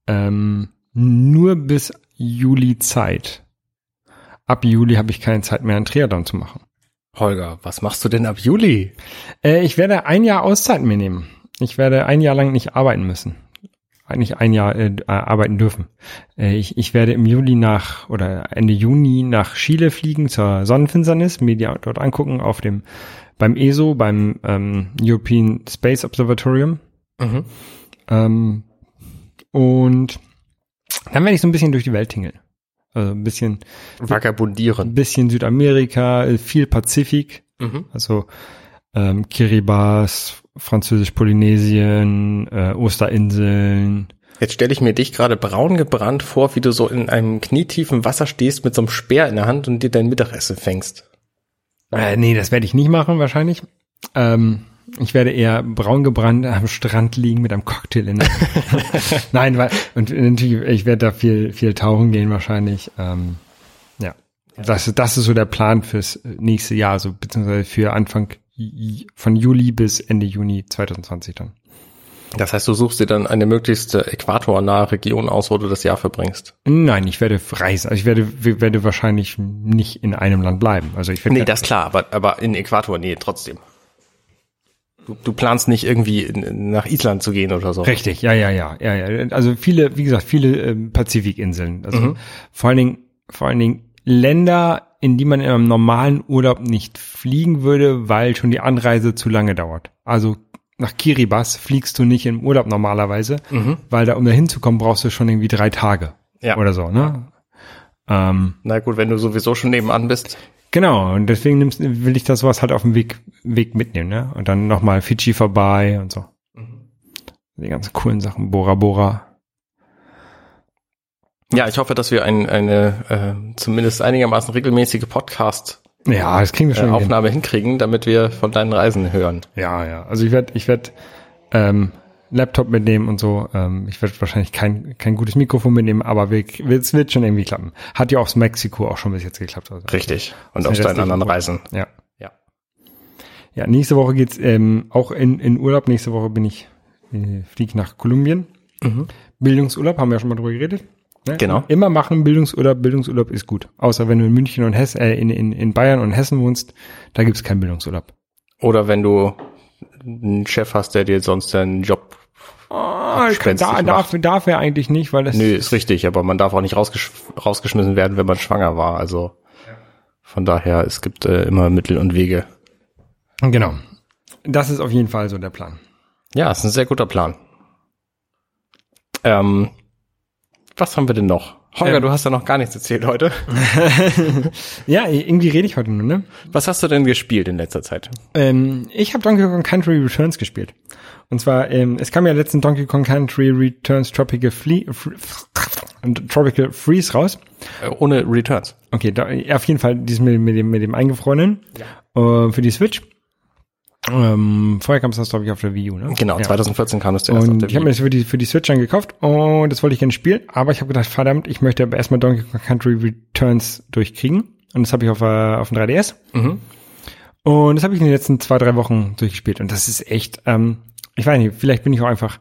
Speaker 2: ähm, nur bis Juli Zeit. Ab Juli habe ich keine Zeit mehr, einen Triathlon zu machen.
Speaker 3: Holger, was machst du denn ab Juli?
Speaker 2: Äh, ich werde ein Jahr Auszeit mir nehmen. Ich werde ein Jahr lang nicht arbeiten müssen. Nicht ein Jahr äh, arbeiten dürfen. Äh, ich, ich werde im Juli nach oder Ende Juni nach Chile fliegen zur Sonnenfinsternis, mir die dort angucken auf dem beim ESO, beim ähm, European Space Observatorium.
Speaker 3: Mhm.
Speaker 2: Ähm, und Dann werde ich so ein bisschen durch die Welt tingeln. Also ein bisschen, ein
Speaker 3: Vagabundieren.
Speaker 2: bisschen Südamerika, äh, viel Pazifik.
Speaker 3: Mhm.
Speaker 2: Also ähm, Kiribati, Französisch-Polynesien, äh, Osterinseln.
Speaker 3: Jetzt stelle ich mir dich gerade braun gebrannt vor, wie du so in einem knietiefen Wasser stehst mit so einem Speer in der Hand und dir dein Mittagessen fängst.
Speaker 2: Äh, nee, das werde ich nicht machen wahrscheinlich. Ähm, ich werde eher braun gebrannt am Strand liegen mit einem Cocktail in der Hand. *laughs* Nein, weil, und natürlich, ich werde da viel, viel tauchen gehen wahrscheinlich. Ähm, ja. Das, das ist so der Plan fürs nächste Jahr, so beziehungsweise für Anfang von Juli bis Ende Juni 2020 dann.
Speaker 3: Das heißt, du suchst dir dann eine möglichst äh, äquatornahe Region aus, wo du das Jahr verbringst.
Speaker 2: Nein, ich werde reisen. Also ich werde, werde wahrscheinlich nicht in einem Land bleiben. Also ich werde
Speaker 3: Nee, das klar, aber, aber in Äquatornähe trotzdem. Du, du planst nicht irgendwie in, nach Island zu gehen oder so.
Speaker 2: Richtig, ja, ja, ja, ja, ja. Also viele, wie gesagt, viele ähm, Pazifikinseln. Also
Speaker 3: Mhm.
Speaker 2: vor allen Dingen, vor allen Dingen Länder, in die man in einem normalen Urlaub nicht fliegen würde, weil schon die Anreise zu lange dauert. Also nach Kiribati fliegst du nicht im Urlaub normalerweise, weil da, um da hinzukommen, brauchst du schon irgendwie drei Tage
Speaker 3: Ja.
Speaker 2: oder so, ne? Ähm,
Speaker 3: Na gut, wenn du sowieso schon nebenan bist.
Speaker 2: Genau, und deswegen nimmst, will ich das sowas halt auf dem Weg, Weg mitnehmen, ne? Und dann nochmal Fidschi vorbei und so. Die ganzen coolen Sachen, Bora Bora.
Speaker 3: Ja, ich hoffe, dass wir ein, eine äh, zumindest einigermaßen regelmäßige Podcast-Aufnahme
Speaker 2: Ja, das kriegen wir schon. hin.
Speaker 3: hinkriegen, damit wir von deinen Reisen hören.
Speaker 2: Ja, ja. Also ich werde, ich werde ähm, Laptop mitnehmen und so. Ähm, ich werde wahrscheinlich kein, kein gutes Mikrofon mitnehmen, aber wir, es wird schon irgendwie klappen. Hat ja aus Mexiko auch schon bis jetzt geklappt. Also.
Speaker 3: Richtig. Und aus deinen anderen. Reisen.
Speaker 2: Ja.
Speaker 3: Ja.
Speaker 2: Ja, nächste Woche geht's ähm, auch in, in Urlaub. Nächste Woche bin ich, äh, fliege nach Kolumbien. Bildungsurlaub, haben wir ja schon mal drüber geredet. Ne?
Speaker 3: Genau.
Speaker 2: Immer machen Bildungsurlaub. Bildungsurlaub ist gut. Außer wenn du in München und Hessen, äh, in, in, in Bayern und Hessen wohnst, da gibt's keinen Bildungsurlaub.
Speaker 3: Oder wenn du einen Chef hast, der dir sonst deinen Job.
Speaker 2: Ah,
Speaker 3: Abspenstig
Speaker 2: da, darf, darf er eigentlich nicht, weil das
Speaker 3: Nö, ist richtig, aber man darf auch nicht rausgesch rausgeschmissen werden, wenn man schwanger war. Also von daher, es gibt äh, immer Mittel und Wege.
Speaker 2: Genau. Das ist auf jeden Fall so der Plan.
Speaker 3: Ja, ist ein sehr guter Plan. Ähm, was haben wir denn noch? Holger,
Speaker 2: Ähm.
Speaker 3: du hast ja noch gar nichts erzählt heute. *laughs*
Speaker 2: Ja, irgendwie rede ich heute nur, ne?
Speaker 3: Was hast du denn gespielt in letzter Zeit?
Speaker 2: Ähm, ich habe Donkey Kong Country Returns gespielt. Und zwar, ähm, es kam ja letztens Donkey Kong Country Returns Tropical, Fle Fre Tropical Freeze raus.
Speaker 3: Äh, ohne Returns.
Speaker 2: Okay, da, auf jeden Fall dieses mit, mit dem mit dem eingefrorenen äh, für die Switch. Ähm, vorher kam es das glaube ich auf der Wii U, ne?
Speaker 3: Genau,
Speaker 2: Ja.
Speaker 3: 2014 kam es zuerst auf
Speaker 2: Und ich habe mir das für die, für die Switch dann gekauft und das wollte ich gerne spielen, aber ich habe gedacht, verdammt, ich möchte aber erstmal Donkey Kong Country Returns durchkriegen. Und das habe ich auf, äh, auf dem 3DS.
Speaker 3: Mhm.
Speaker 2: Und das habe ich in den letzten zwei, drei Wochen durchgespielt. Und das ist echt, ähm, ich weiß nicht, vielleicht bin ich auch einfach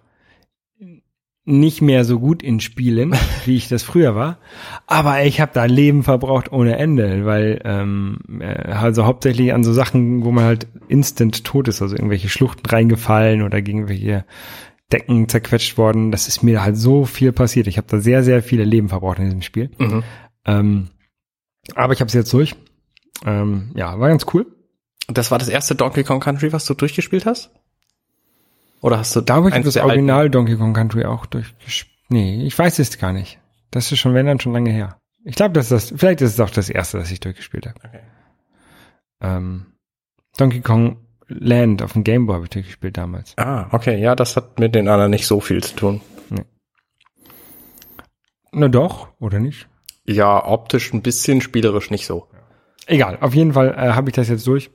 Speaker 2: nicht mehr so gut in Spielen, *laughs* wie ich das früher war. Aber ich habe da Leben verbraucht ohne Ende, weil ähm, äh, also hauptsächlich an so Sachen, wo man halt instant tot ist, also irgendwelche Schluchten reingefallen oder gegen irgendwelche Decken zerquetscht worden. Das ist mir halt so viel passiert. Ich habe da sehr, sehr viele Leben verbraucht in diesem Spiel.
Speaker 3: Mhm.
Speaker 2: Ähm, aber ich habe es jetzt durch. Ähm, ja, war ganz cool.
Speaker 3: Das war das erste Donkey Kong Country, was du durchgespielt hast? Oder hast du
Speaker 2: Da habe ich das
Speaker 3: der alten-
Speaker 2: Original Donkey Kong Country auch durchgespielt. Nee, ich weiß es gar nicht. Das ist schon, wenn dann, schon lange her. Ich glaube, das ist das, vielleicht ist es auch das erste, das ich durchgespielt habe.
Speaker 3: Okay.
Speaker 2: Ähm, Donkey Kong Land auf dem Game Boy habe ich durchgespielt damals.
Speaker 3: Ah, okay, ja, das hat mit den anderen nicht so viel zu tun.
Speaker 2: Na doch, oder nicht?
Speaker 3: Ja, optisch ein bisschen, spielerisch nicht so.
Speaker 2: Egal, auf jeden Fall äh, habe ich das jetzt durch.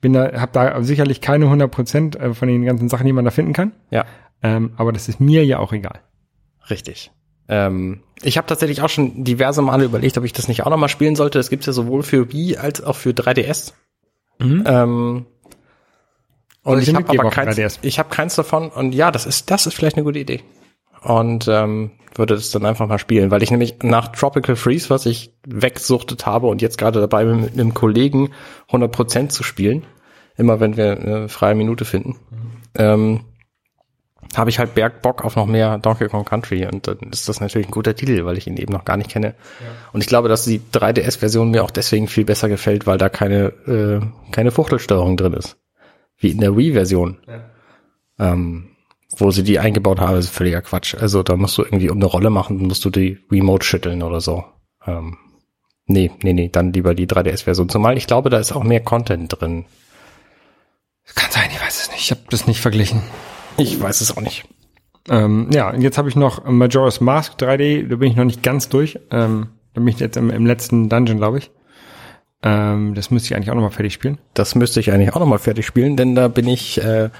Speaker 2: Bin da, habe da sicherlich keine 100 Prozent äh, von den ganzen Sachen, die man da finden kann.
Speaker 3: Ja,
Speaker 2: Ähm, aber das ist mir ja auch egal.
Speaker 3: richtig. Ähm, ich habe tatsächlich auch schon diverse Male überlegt, ob ich das nicht auch nochmal spielen sollte. Das gibt's ja sowohl für Wii als auch für 3DS.
Speaker 2: Mhm.
Speaker 3: Ähm, und
Speaker 2: Soll ich
Speaker 3: habe aber keins,
Speaker 2: 3DS?
Speaker 3: ich habe keins davon. Und ja, das ist, das ist vielleicht eine gute Idee. Und ähm, würde das dann einfach mal spielen, weil ich nämlich nach Tropical Freeze, was ich wegsuchtet habe und jetzt gerade dabei bin, mit einem Kollegen 100% zu spielen, immer wenn wir eine freie Minute finden, ähm, habe ich halt Bergbock auf noch mehr Donkey Kong Country und dann ist das natürlich ein guter Titel, weil ich ihn eben noch gar nicht kenne. Und ich glaube, dass die 3DS-Version mir auch deswegen viel besser gefällt, weil da keine, äh, keine Fuchtelsteuerung drin ist. Wie in der Wii-Version. Ähm, wo sie die eingebaut haben, ist völliger Quatsch. Also da musst du irgendwie um eine Rolle machen, musst du die Remote schütteln oder so. Ähm, nee, nee, nee, dann lieber die 3DS-Version. Zumal ich glaube, da ist auch mehr Content drin.
Speaker 2: Kann sein, ich weiß es nicht. Ich habe das nicht verglichen.
Speaker 3: Ich weiß es auch nicht.
Speaker 2: Ähm, ja, und jetzt habe ich noch Majora's Mask 3D, da bin ich noch nicht ganz durch. Ähm, da bin ich jetzt im, im letzten Dungeon, glaube ich. Ähm, das müsste ich eigentlich auch nochmal fertig spielen.
Speaker 3: Das müsste ich eigentlich auch nochmal fertig spielen, denn da bin ich, äh,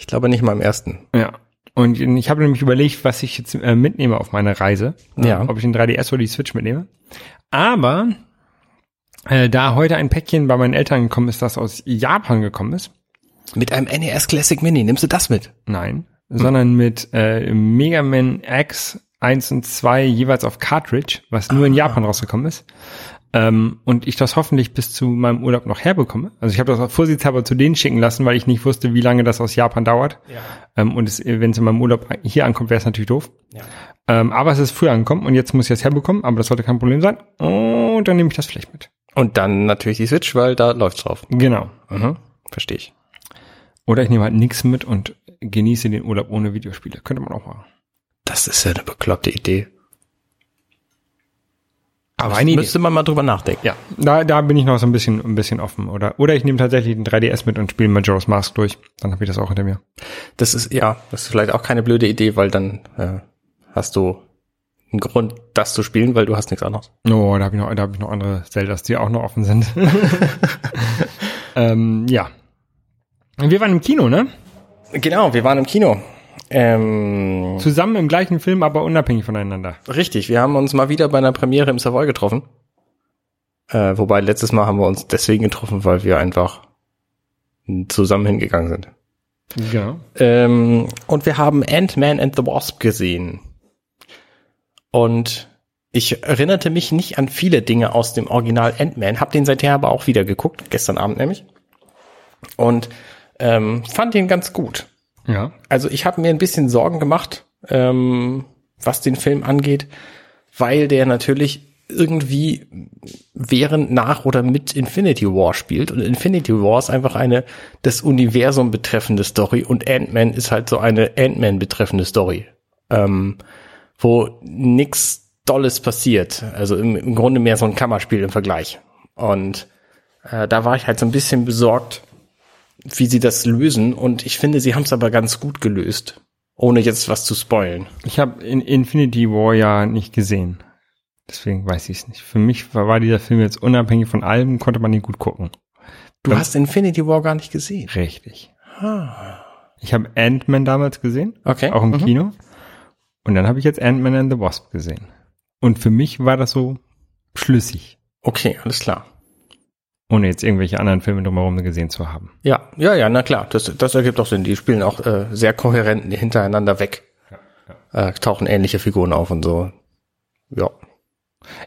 Speaker 3: ich glaube nicht mal im ersten.
Speaker 2: Ja. Und ich habe nämlich überlegt, was ich jetzt äh, mitnehme auf meine Reise.
Speaker 3: Ja.
Speaker 2: Äh, ob ich den 3DS oder die Switch mitnehme. Aber äh, da heute ein Päckchen bei meinen Eltern gekommen ist, das aus Japan gekommen ist.
Speaker 3: Mit einem NES Classic Mini, nimmst du das mit?
Speaker 2: Nein. Sondern mit äh, Mega Man X 1 und 2 jeweils auf Cartridge, was nur in Japan rausgekommen ist. Ähm, und ich das hoffentlich bis zu meinem Urlaub noch herbekomme. Also ich habe das auch vorsichtshalber zu denen schicken lassen, weil ich nicht wusste, wie lange das aus Japan dauert.
Speaker 3: Ja.
Speaker 2: Ähm, und wenn es in meinem Urlaub hier ankommt, wäre es natürlich doof.
Speaker 3: Ja.
Speaker 2: Ähm, aber es ist früher angekommen und jetzt muss ich es herbekommen, aber das sollte kein Problem sein. Und dann nehme ich das vielleicht mit.
Speaker 3: Und dann natürlich die Switch, weil da läuft's drauf.
Speaker 2: Genau.
Speaker 3: Mhm. Verstehe ich.
Speaker 2: Oder ich nehme halt nichts mit und genieße den Urlaub ohne Videospiele. Könnte man auch machen.
Speaker 3: Das ist ja eine bekloppte Idee.
Speaker 2: Aber
Speaker 3: Müsste- Müsste man mal drüber nachdenken.
Speaker 2: Ja, da, da bin ich noch so ein bisschen, ein bisschen offen. Oder, oder ich nehme tatsächlich den 3DS mit und spiele Majora's Mask durch. Dann habe ich das auch hinter mir.
Speaker 3: Das ist, ja, das ist vielleicht auch keine blöde Idee, weil dann äh, hast du einen Grund, das zu spielen, weil du hast nichts anderes.
Speaker 2: Oh, da habe ich noch, da habe ich noch andere Zeldas, die auch noch offen sind. *laughs* ähm, ja. Wir waren im Kino, ne?
Speaker 3: Genau, wir waren im Kino. Ähm,
Speaker 2: Zusammen im gleichen Film, aber unabhängig voneinander.
Speaker 3: richtig, wir haben uns mal wieder bei einer Premiere im Savoy getroffen. Äh, wobei letztes Mal haben wir uns deswegen getroffen, weil wir einfach zusammen hingegangen sind.
Speaker 2: Genau.
Speaker 3: Ähm, und wir haben Ant-Man and the Wasp gesehen. Und ich erinnerte mich nicht an viele Dinge aus dem Original Ant-Man, hab den seither aber auch wieder geguckt, gestern Abend nämlich. Und ähm, fand ihn ganz gut.
Speaker 2: Ja.
Speaker 3: Also ich habe mir ein bisschen Sorgen gemacht, ähm, was den Film angeht, weil der natürlich irgendwie während, nach oder mit Infinity War spielt. Und Infinity War ist einfach eine das Universum betreffende Story und Ant-Man ist halt so eine Ant-Man betreffende Story, ähm, wo nix Dolles passiert. Also im, im Grunde mehr so ein Kammerspiel im Vergleich. Und äh, da war ich halt so ein bisschen besorgt, wie sie das lösen. Und ich finde, sie haben es aber ganz gut gelöst, ohne jetzt was zu spoilen.
Speaker 2: Ich habe in Infinity War ja nicht gesehen. Deswegen weiß ich es nicht. Für mich war, war dieser Film jetzt unabhängig von allem, konnte man ihn gut gucken.
Speaker 3: Du hast Infinity War gar nicht gesehen.
Speaker 2: Richtig. Ich habe Ant-Man damals gesehen,
Speaker 3: Okay.
Speaker 2: auch im
Speaker 3: Mhm.
Speaker 2: Kino. Und dann habe ich jetzt Ant-Man and the Wasp gesehen. Und für mich war das so schlüssig,
Speaker 3: Okay, alles klar.
Speaker 2: Ohne jetzt irgendwelche anderen Filme drumherum gesehen zu haben.
Speaker 3: Ja, ja, ja, na klar, das, das ergibt auch Sinn. Die spielen auch äh, sehr kohärent hintereinander weg. Äh, tauchen ähnliche Figuren auf und so. Ja.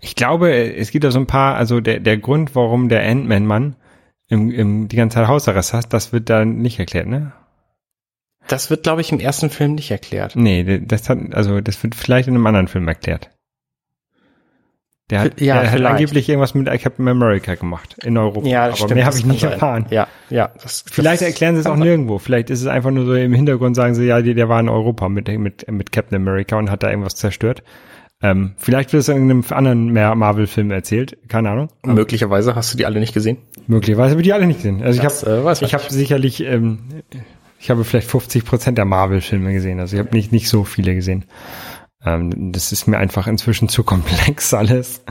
Speaker 2: Ich glaube, es gibt da so ein paar, also der, der Grund, warum der Ant-Man-Mann im, im, die ganze Zeit Hausarrest hat, das wird da nicht erklärt, ne?
Speaker 3: Das wird, glaube ich, im ersten Film nicht erklärt.
Speaker 2: Nee, das hat, also das wird vielleicht in einem anderen Film erklärt. Der hat,
Speaker 3: Ja,
Speaker 2: der hat angeblich irgendwas mit Captain America gemacht in Europa.
Speaker 3: Ja,
Speaker 2: aber mehr habe
Speaker 3: das
Speaker 2: ich nicht
Speaker 3: sein.
Speaker 2: erfahren.
Speaker 3: Ja, ja. Das,
Speaker 2: Vielleicht
Speaker 3: das
Speaker 2: erklären sie es auch
Speaker 3: sein.
Speaker 2: nirgendwo. Vielleicht ist es einfach nur so im Hintergrund, sagen sie, ja, der, der war in Europa mit, mit, mit Captain America und hat da irgendwas zerstört. Ähm, vielleicht wird es in irgendeinem anderen mehr Marvel-Film erzählt. Keine Ahnung.
Speaker 3: Möglicherweise hast du die alle nicht gesehen.
Speaker 2: Möglicherweise wird die alle nicht sehen. Also ich
Speaker 3: Das,
Speaker 2: habe
Speaker 3: äh,
Speaker 2: ich habe
Speaker 3: nicht.
Speaker 2: sicherlich, ähm, ich habe vielleicht 50 Prozent der Marvel-Filme gesehen. Also ich habe nicht, nicht so viele gesehen. Ähm, das ist mir einfach inzwischen zu komplex *laughs* alles.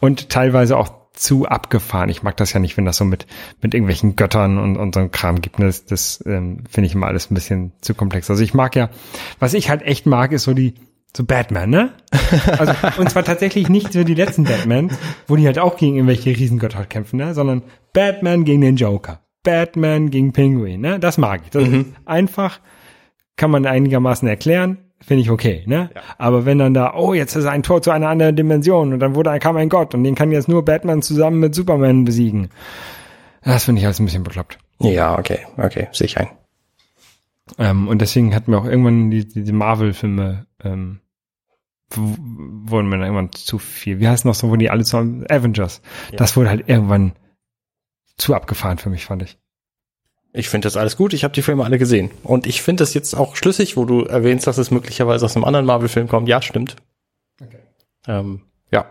Speaker 2: Und teilweise auch zu abgefahren. Ich mag das ja nicht, wenn das so mit, mit irgendwelchen Göttern und, und so ein Kram gibt. Das, das ähm, finde ich immer alles ein bisschen zu komplex. Also ich mag ja, was ich halt echt mag, ist so die, so Batman, ne? Also, *laughs* und zwar tatsächlich nicht so die letzten Batman, wo die halt auch gegen irgendwelche Riesengötter kämpfen, ne? Sondern Batman gegen den Joker. Batman gegen Penguin, ne? Das mag ich. Das ist einfach, kann man einigermaßen erklären, finde ich okay, ne? Aber wenn dann da, oh, jetzt ist ein Tor zu einer anderen Dimension und dann wurde, kam ein Gott und den kann jetzt nur Batman zusammen mit Superman besiegen. Das finde ich alles ein bisschen bekloppt.
Speaker 3: Ja, okay, okay, sehe ich ein.
Speaker 2: Ähm, und deswegen hatten wir auch irgendwann die, die, die Marvel-Filme, ähm, wurden mir dann irgendwann zu viel. Wie heißt noch so, wo die alle zusammen, Avengers. Das wurde halt irgendwann zu abgefahren für mich, fand ich.
Speaker 3: Ich finde das alles gut. Ich habe die Filme alle gesehen. Und ich finde das jetzt auch schlüssig, wo du erwähnst, dass es möglicherweise aus einem anderen Marvel-Film kommt. Ja, stimmt.
Speaker 2: Okay.
Speaker 3: Ähm, ja.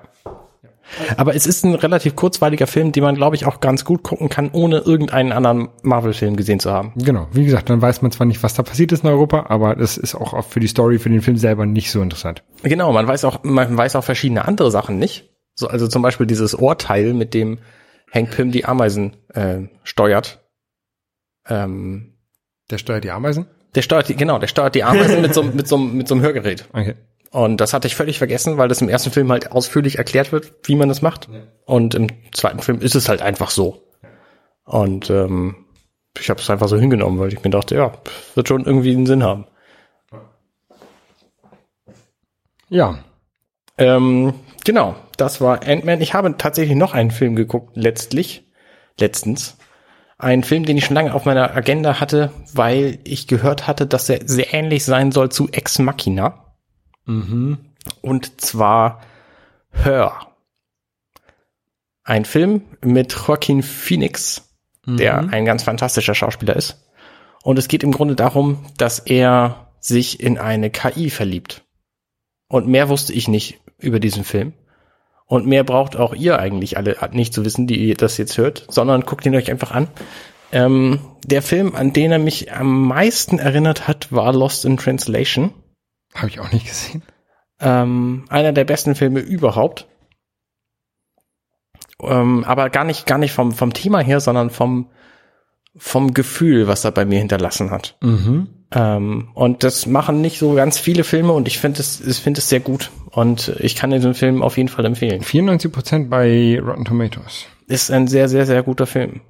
Speaker 3: Aber es ist ein relativ kurzweiliger Film, den man, glaube ich, auch ganz gut gucken kann, ohne irgendeinen anderen Marvel-Film gesehen zu haben.
Speaker 2: Genau, wie gesagt, dann weiß man zwar nicht, was da passiert ist in Europa, aber das ist auch für die Story, für den Film selber nicht so interessant.
Speaker 3: Genau, man weiß auch, man weiß auch verschiedene andere Sachen nicht. So, also zum Beispiel dieses Ohrteil, mit dem Hank Pym die Ameisen äh, steuert. Ähm,
Speaker 2: Der steuert die Ameisen?
Speaker 3: der steuert die, genau, der steuert die Ameisen mit so, mit so, mit so einem Hörgerät.
Speaker 2: Okay.
Speaker 3: Und das hatte ich völlig vergessen, weil das im ersten Film halt ausführlich erklärt wird, wie man das macht. Und im zweiten Film ist es halt einfach so. Und ähm, ich habe es einfach so hingenommen, weil ich mir dachte, ja, wird schon irgendwie einen Sinn haben.
Speaker 2: Ja,
Speaker 3: Ähm, genau, das war Ant-Man. Ich habe tatsächlich noch einen Film geguckt, letztlich, letztens. Ein Film, den ich schon lange auf meiner Agenda hatte, weil ich gehört hatte, dass er sehr ähnlich sein soll zu Ex Machina. Und zwar Her. Ein Film mit Joaquin Phoenix, der ein ganz fantastischer Schauspieler ist. Und es geht im Grunde darum, dass er sich in eine KI verliebt. Und mehr wusste ich nicht über diesen Film. Und mehr braucht auch ihr eigentlich alle nicht zu wissen, die ihr das jetzt hört, sondern guckt ihn euch einfach an. Ähm, der Film, an den er mich am meisten erinnert hat, war Lost in Translation.
Speaker 2: habe ich auch nicht gesehen.
Speaker 3: Ähm, einer der besten Filme überhaupt. Ähm, aber gar nicht, gar nicht vom, vom Thema her, sondern vom, vom Gefühl, was er bei mir hinterlassen hat.
Speaker 2: Mhm.
Speaker 3: Ähm, und das machen nicht so ganz viele Filme und ich finde es, ich finde es sehr gut. Und ich kann diesen Film auf jeden Fall empfehlen.
Speaker 2: 94 Prozent bei Rotten Tomatoes.
Speaker 3: Ist ein sehr, sehr, sehr guter Film.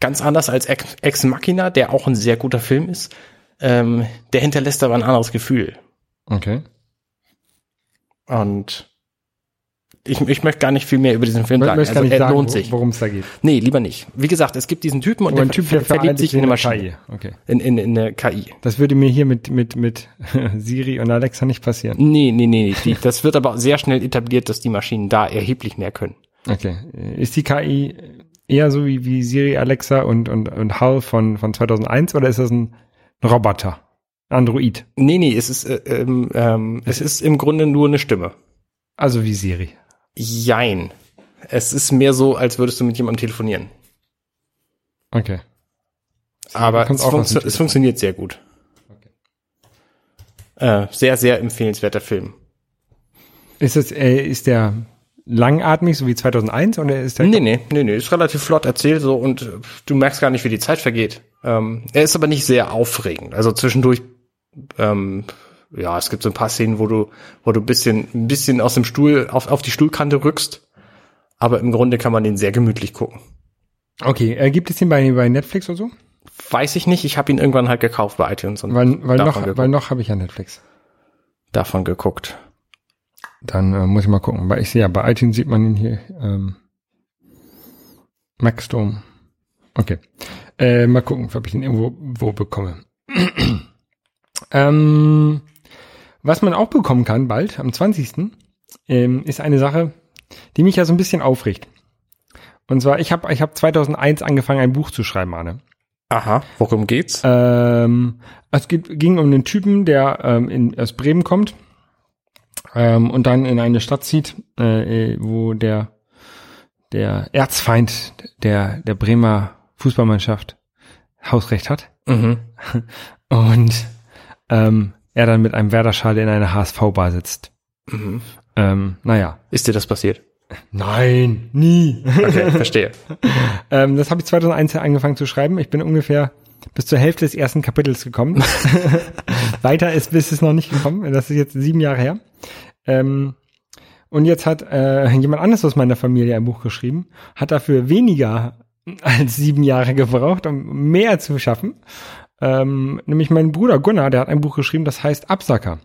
Speaker 3: Ganz anders als Ex, Ex Machina, der auch ein sehr guter Film ist. Ähm, der hinterlässt aber ein anderes Gefühl.
Speaker 2: Okay.
Speaker 3: Und ich, ich möchte gar nicht viel mehr über diesen Film sagen. Also er
Speaker 2: sagen,
Speaker 3: lohnt sich.
Speaker 2: worum es da geht.
Speaker 3: Nee, lieber nicht. Wie gesagt, es gibt diesen Typen und
Speaker 2: Aber
Speaker 3: der
Speaker 2: Typ, der
Speaker 3: verliebt sich in eine Maschine.
Speaker 2: KI. Okay.
Speaker 3: In, in, in eine KI.
Speaker 2: Das würde mir hier mit, mit, mit *laughs* Siri und Alexa nicht passieren.
Speaker 3: Nee, nee, nee. Die, das wird aber sehr schnell etabliert, dass die Maschinen da erheblich mehr können.
Speaker 2: Okay. Ist die KI eher so wie, wie Siri, Alexa und, und, und HAL von, von 2001 oder ist das ein Roboter? Android?
Speaker 3: Nee, nee, es ist, äh, ähm, ähm, es ist im Grunde nur eine Stimme.
Speaker 2: Also wie Siri.
Speaker 3: Jein. Es ist mehr so, als würdest du mit jemandem telefonieren.
Speaker 2: Okay.
Speaker 3: Aber
Speaker 2: kommt
Speaker 3: es, funktio es funktioniert sehr gut. Äh, sehr, sehr empfehlenswerter Film.
Speaker 2: Ist das, äh, ist der langatmig, so wie 2001 oder ist der?
Speaker 3: Nee, nee, nee, nee, ist relativ flott erzählt so und du merkst gar nicht, wie die Zeit vergeht. Ähm, er ist aber nicht sehr aufregend. Also zwischendurch, ähm, ja, es gibt so ein paar Szenen, wo du, wo du ein bisschen, ein bisschen aus dem Stuhl auf, auf die Stuhlkante rückst. Aber im Grunde kann man den sehr gemütlich gucken.
Speaker 2: Okay, äh, gibt es den bei, bei Netflix oder so?
Speaker 3: Weiß ich nicht, ich habe ihn irgendwann halt gekauft bei iTunes und
Speaker 2: Weil, weil noch,
Speaker 3: geguckt,
Speaker 2: weil noch habe ich ja Netflix.
Speaker 3: davon geguckt.
Speaker 2: Dann äh, muss ich mal gucken. Weil ich sehe ja, bei iTunes sieht man ihn hier. Ähm, Maxdome. Okay. Äh, mal gucken, ob ich ihn irgendwo wo bekomme. *clears throat* ähm, was man auch bekommen kann, bald, am 20. Ähm, ist eine Sache, die mich ja so ein bisschen aufregt. Und zwar, ich habe ich hab 2001 angefangen, ein Buch zu schreiben, Arne.
Speaker 3: Aha, worum geht's?
Speaker 2: Ähm, es geht, ging um einen Typen, der ähm, in, aus Bremen kommt ähm, und dann in eine Stadt zieht, äh, wo der der Erzfeind der der Bremer Fußballmannschaft Hausrecht hat
Speaker 3: Mhm. *laughs*
Speaker 2: und ähm, er dann mit einem Werderschale in einer HSV-Bar sitzt.
Speaker 3: Mhm.
Speaker 2: Ähm, naja.
Speaker 3: Ist dir das passiert?
Speaker 2: Nein, nie. *laughs*
Speaker 3: Okay, verstehe. *laughs*
Speaker 2: Ähm, das habe ich 2001 angefangen zu schreiben. Ich bin ungefähr bis zur Hälfte des ersten Kapitels gekommen. *laughs* Weiter ist bis es noch nicht gekommen. Das ist jetzt sieben Jahre her. Ähm, und jetzt hat äh, jemand anderes aus meiner Familie ein Buch geschrieben, hat dafür weniger als sieben Jahre gebraucht, um mehr zu schaffen. Ähm, nämlich mein Bruder Gunnar, der hat ein Buch geschrieben, das heißt Absacker.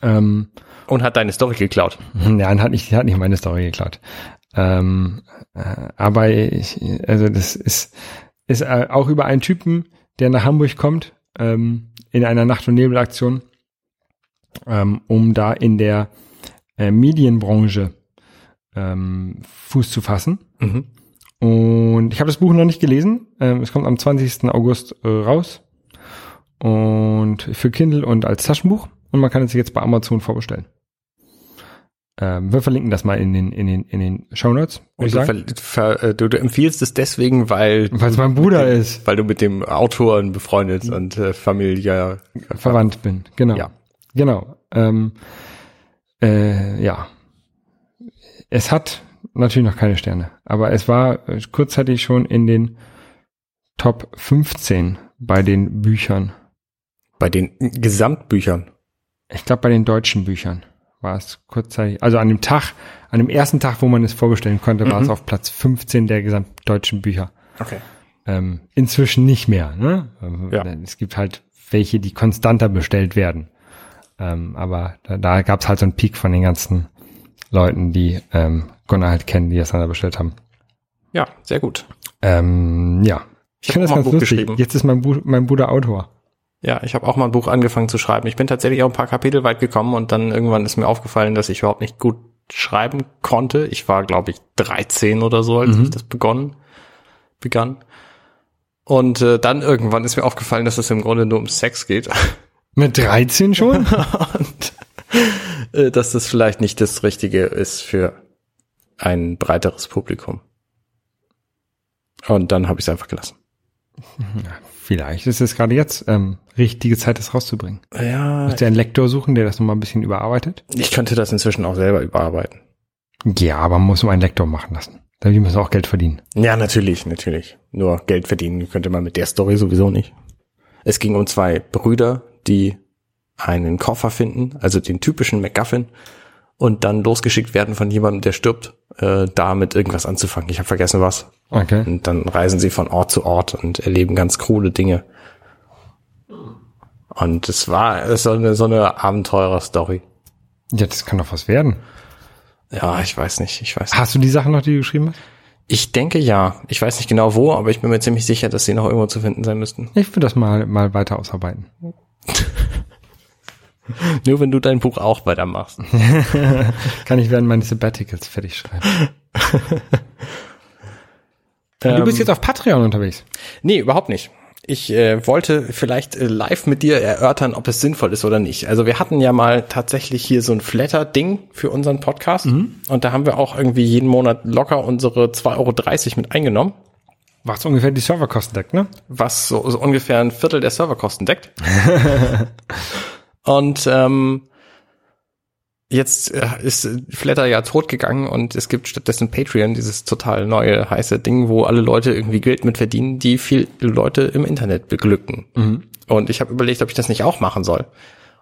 Speaker 2: Ähm,
Speaker 3: Und hat deine Story geklaut. *laughs*
Speaker 2: und hat nicht, hat nicht meine Story geklaut. Ähm, äh, aber ich, also das ist, ist äh, auch über einen Typen, der nach Hamburg kommt, ähm, in einer Nacht- und Nebelaktion, ähm, um da in der äh, Medienbranche ähm, Fuß zu fassen.
Speaker 3: Mhm.
Speaker 2: Und ich habe das Buch noch nicht gelesen. Ähm, es kommt am 20. August äh, raus. Und für Kindle und als Taschenbuch. Und man kann es sich jetzt bei Amazon vorbestellen. Ähm, wir verlinken das mal in den, in den, in den Show Notes.
Speaker 3: Und du, äh, du, du empfiehlst es deswegen, weil
Speaker 2: Weil es mein Bruder
Speaker 3: dem,
Speaker 2: ist.
Speaker 3: weil du mit dem Autoren befreundet und äh, familiär
Speaker 2: Verwandt bin. Genau.
Speaker 3: Ja.
Speaker 2: Genau. Ähm, äh, ja. Es hat natürlich noch keine Sterne, aber es war äh, kurzzeitig schon in den Top 15 bei den Büchern.
Speaker 3: bei den Gesamtbüchern.
Speaker 2: Ich glaube, bei den deutschen Büchern war es kurzzeitig, also an dem Tag, an dem ersten Tag, wo man es vorbestellen konnte, war es auf Platz 15 der gesamtdeutschen Bücher.
Speaker 3: Okay.
Speaker 2: Ähm, inzwischen nicht mehr. Ne? Also,
Speaker 3: Ja.
Speaker 2: Es gibt halt welche, die konstanter bestellt werden. Ähm, aber da, da gab es halt so einen Peak von den ganzen Leuten, die ähm, Gunnar halt kennen, die das dann da bestellt haben.
Speaker 3: Ja, sehr gut.
Speaker 2: Ähm, ja. Ich,
Speaker 3: hab
Speaker 2: finde das ganz
Speaker 3: ein Buch
Speaker 2: lustig.
Speaker 3: geschrieben.
Speaker 2: Jetzt ist mein, Bu mein Bruder Autor.
Speaker 3: Ja, ich habe auch mal ein Buch angefangen zu schreiben. Ich bin tatsächlich auch ein paar Kapitel weit gekommen und dann irgendwann ist mir aufgefallen, dass ich überhaupt nicht gut schreiben konnte. Ich war, glaube ich, 13 oder so, als ich das begonnen, begann. Und äh, dann irgendwann ist mir aufgefallen, dass es im Grunde nur um Sex geht *laughs*
Speaker 2: Mit 13 schon? *laughs*
Speaker 3: und äh, dass das vielleicht nicht das Richtige ist für ein breiteres Publikum. Und dann habe ich es einfach gelassen. *laughs*
Speaker 2: Vielleicht ist es gerade jetzt ähm, richtige Zeit, das rauszubringen.
Speaker 3: Ja,
Speaker 2: Musst du einen Lektor suchen, der das nochmal ein bisschen überarbeitet?
Speaker 3: ich könnte das inzwischen auch selber überarbeiten.
Speaker 2: Ja, aber man muss nur einen Lektor machen lassen. Da müssen auch Geld verdienen.
Speaker 3: Ja, natürlich, natürlich. Nur Geld verdienen könnte man mit der Story sowieso nicht. Es ging um zwei Brüder, die einen Koffer finden, also den typischen MacGuffin, und dann losgeschickt werden von jemandem, der stirbt, äh, damit irgendwas anzufangen. Ich habe vergessen was.
Speaker 2: Okay.
Speaker 3: Und dann reisen sie von Ort zu Ort und erleben ganz krude Dinge. Und es war es so eine, so eine Abenteurer-Story.
Speaker 2: Ja, das kann doch was werden.
Speaker 3: Ja, ich weiß nicht, ich weiß nicht.
Speaker 2: Hast du die Sachen noch, die du geschrieben hast?
Speaker 3: Ich denke ja. Ich weiß nicht genau wo, aber ich bin mir ziemlich sicher, dass sie noch irgendwo zu finden sein müssten.
Speaker 2: Ich will das mal, mal weiter ausarbeiten. *laughs* *laughs*
Speaker 3: Nur wenn du dein Buch auch weitermachst. *laughs*
Speaker 2: Kann ich während meines Sabbaticals fertig schreiben.
Speaker 3: Ähm, *laughs*
Speaker 2: du bist jetzt auf Patreon unterwegs.
Speaker 3: Nee, überhaupt nicht. Ich äh, wollte vielleicht äh, live mit dir erörtern, ob es sinnvoll ist oder nicht. Also wir hatten ja mal tatsächlich hier so ein Flatter-Ding für unseren Podcast. Und da haben wir auch irgendwie jeden Monat locker unsere 2,30 Euro mit eingenommen,
Speaker 2: Was ungefähr die Serverkosten deckt, ne?
Speaker 3: was so, so ungefähr ein Viertel der Serverkosten deckt. Und ähm, jetzt äh, ist äh, Flatter ja totgegangen und es gibt stattdessen Patreon, dieses total neue heiße Ding, wo alle Leute irgendwie Geld mit verdienen, die viel Leute im Internet beglücken. Und ich habe überlegt, ob ich das nicht auch machen soll.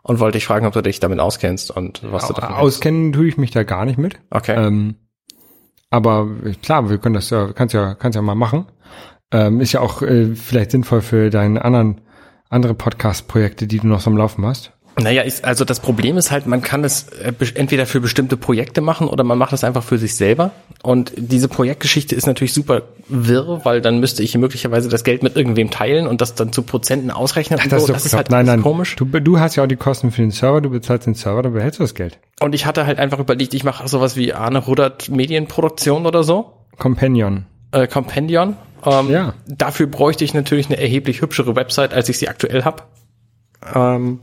Speaker 3: Und wollte dich fragen, ob du dich damit auskennst und was du davon.
Speaker 2: Auskennen tue ich mich da gar nicht mit.
Speaker 3: Okay.
Speaker 2: Ähm, aber klar, wir können das ja, kannst ja, kannst ja mal machen. Ähm, ist ja auch äh, vielleicht sinnvoll für deine anderen, andere Podcast-Projekte, die du noch so am Laufen hast.
Speaker 3: Naja, ich, also das Problem ist halt, man kann es äh, entweder für bestimmte Projekte machen oder man macht es einfach für sich selber. Und diese Projektgeschichte ist natürlich super wirr, weil dann müsste ich möglicherweise das Geld mit irgendwem teilen und das dann zu Prozenten ausrechnen. und
Speaker 2: Das
Speaker 3: so.
Speaker 2: ist doch
Speaker 3: halt
Speaker 2: nein, nein.
Speaker 3: komisch.
Speaker 2: Du, du hast ja auch die Kosten für den Server, du bezahlst den Server, dann behältst du das Geld.
Speaker 3: Und ich hatte halt einfach überlegt, ich mache sowas wie Arne Rudert Medienproduktion oder so,
Speaker 2: Companion.
Speaker 3: äh, Compendion. Ähm,
Speaker 2: Ja.
Speaker 3: Dafür bräuchte ich natürlich eine erheblich hübschere Website, als ich sie aktuell habe. Ähm,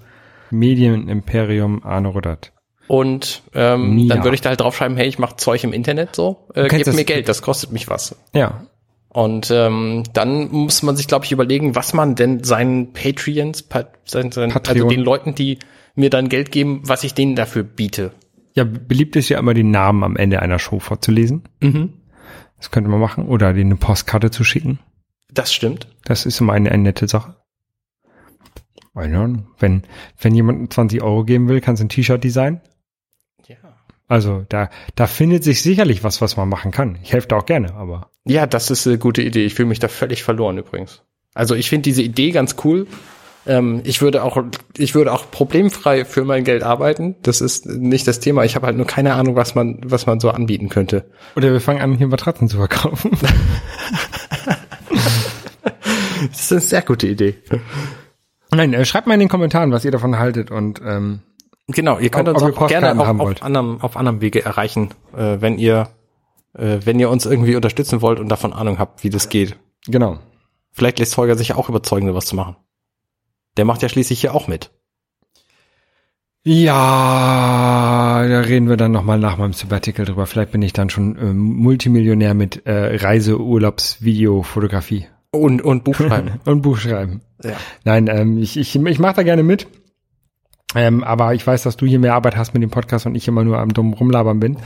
Speaker 2: Medienimperium Arne Ruddert.
Speaker 3: und ähm, dann würde ich da halt draufschreiben, hey, ich mache Zeug im Internet so, äh, gebt mir Geld, das kostet mich was.
Speaker 2: Ja.
Speaker 3: Und ähm, dann muss man sich, glaube ich, überlegen, was man denn seinen Patreons, pa sein, sein, also den Leuten, die mir dann Geld geben, was ich denen dafür biete.
Speaker 2: Ja, beliebt ist ja immer, den Namen am Ende einer Show vorzulesen.
Speaker 3: Mhm.
Speaker 2: Das könnte man machen. Oder denen eine Postkarte zu schicken.
Speaker 3: Das stimmt.
Speaker 2: Das ist immer eine, eine nette Sache. Wenn, wenn jemand 20 Euro geben will, kannst du ein T-Shirt designen.
Speaker 3: Ja.
Speaker 2: Also da, da findet sich sicherlich was, was man machen kann. Ich helfe da auch gerne, aber
Speaker 3: Ja, das ist eine gute Idee. Ich fühle mich da völlig verloren übrigens. Also ich finde diese Idee ganz cool. Ähm, ich würde auch, ich würde auch problemfrei für mein Geld arbeiten. Das ist nicht das Thema. Ich habe halt nur keine Ahnung, was man, was man so anbieten könnte.
Speaker 2: oder wir fangen an, hier Matratzen zu verkaufen. *laughs*
Speaker 3: Das ist eine sehr gute Idee.
Speaker 2: Nein, äh, schreibt mal in den Kommentaren, was ihr davon haltet und ähm,
Speaker 3: Genau, ihr könnt
Speaker 2: Ob-
Speaker 3: uns
Speaker 2: ob
Speaker 3: auch gerne auf, auf, anderem, auf anderem Wege erreichen, äh, wenn ihr äh, wenn ihr uns irgendwie unterstützen wollt und davon Ahnung habt, wie das geht.
Speaker 2: Genau.
Speaker 3: Vielleicht lässt Holger sich ja auch überzeugen, sowas zu machen. Der macht ja schließlich hier auch mit.
Speaker 2: Ja, da reden wir dann nochmal nach meinem Sabbatical drüber. Vielleicht bin ich dann schon ähm, Multimillionär mit äh, Reise, Urlaubs, Video, Fotografie
Speaker 3: Und, und Buchschreiben. *laughs*
Speaker 2: und Buch schreiben.
Speaker 3: ja.
Speaker 2: Nein, ähm, ich, ich, ich mache da gerne mit. Ähm, aber ich weiß, dass du hier mehr Arbeit hast mit dem Podcast und ich immer nur am dummen Rumlabern bin.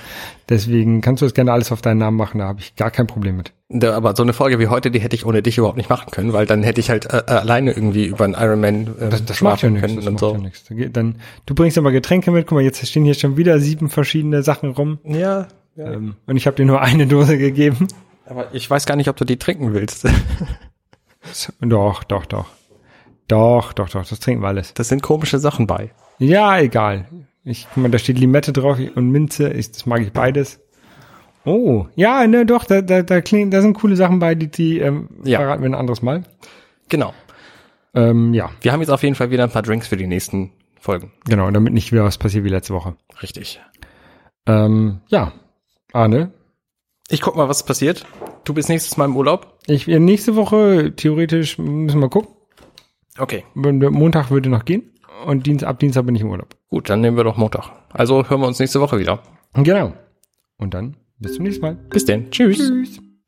Speaker 2: Deswegen kannst du das gerne alles auf deinen Namen machen, da habe ich gar kein Problem mit.
Speaker 3: Da, aber so eine Folge wie heute, die hätte ich ohne dich überhaupt nicht machen können, weil dann hätte ich halt äh, alleine irgendwie über einen Ironman äh,
Speaker 2: Das, das macht ja nichts.
Speaker 3: können
Speaker 2: Das
Speaker 3: und
Speaker 2: macht
Speaker 3: so.
Speaker 2: ja nichts. Dann, du bringst aber Getränke mit. Guck mal, jetzt stehen hier schon wieder sieben verschiedene Sachen rum.
Speaker 3: Ja, ja.
Speaker 2: Ähm, und ich habe dir nur eine Dose gegeben.
Speaker 3: Aber ich weiß gar nicht, ob du die trinken willst. *laughs*
Speaker 2: Doch, doch, doch. Doch, doch, doch, das trinken wir alles.
Speaker 3: Das sind komische Sachen bei.
Speaker 2: Ja, egal. Ich, guck mal, da steht Limette drauf und Minze. Ich, das mag ich beides. Oh, ja, ne, doch, da, da, da klingt, da sind coole Sachen bei, die, die ähm,
Speaker 3: Ja.
Speaker 2: verraten wir ein anderes Mal.
Speaker 3: Genau.
Speaker 2: Ähm, ja,
Speaker 3: Wir haben jetzt auf jeden Fall wieder ein paar Drinks für die nächsten Folgen.
Speaker 2: genau, damit nicht wieder was passiert wie letzte Woche.
Speaker 3: Richtig.
Speaker 2: Ähm, ja, Arne,
Speaker 3: Ich guck mal, was passiert. Du bist nächstes Mal im Urlaub.
Speaker 2: ich, äh, nächste Woche, theoretisch, müssen wir gucken.
Speaker 3: Okay.
Speaker 2: Montag würde noch gehen und Dienst, ab Dienstag bin ich im Urlaub.
Speaker 3: Gut, dann nehmen wir doch Montag. Also hören wir uns nächste Woche wieder.
Speaker 2: Genau. Und dann bis zum nächsten Mal.
Speaker 3: Bis denn. Tschüss.
Speaker 2: Tschüss.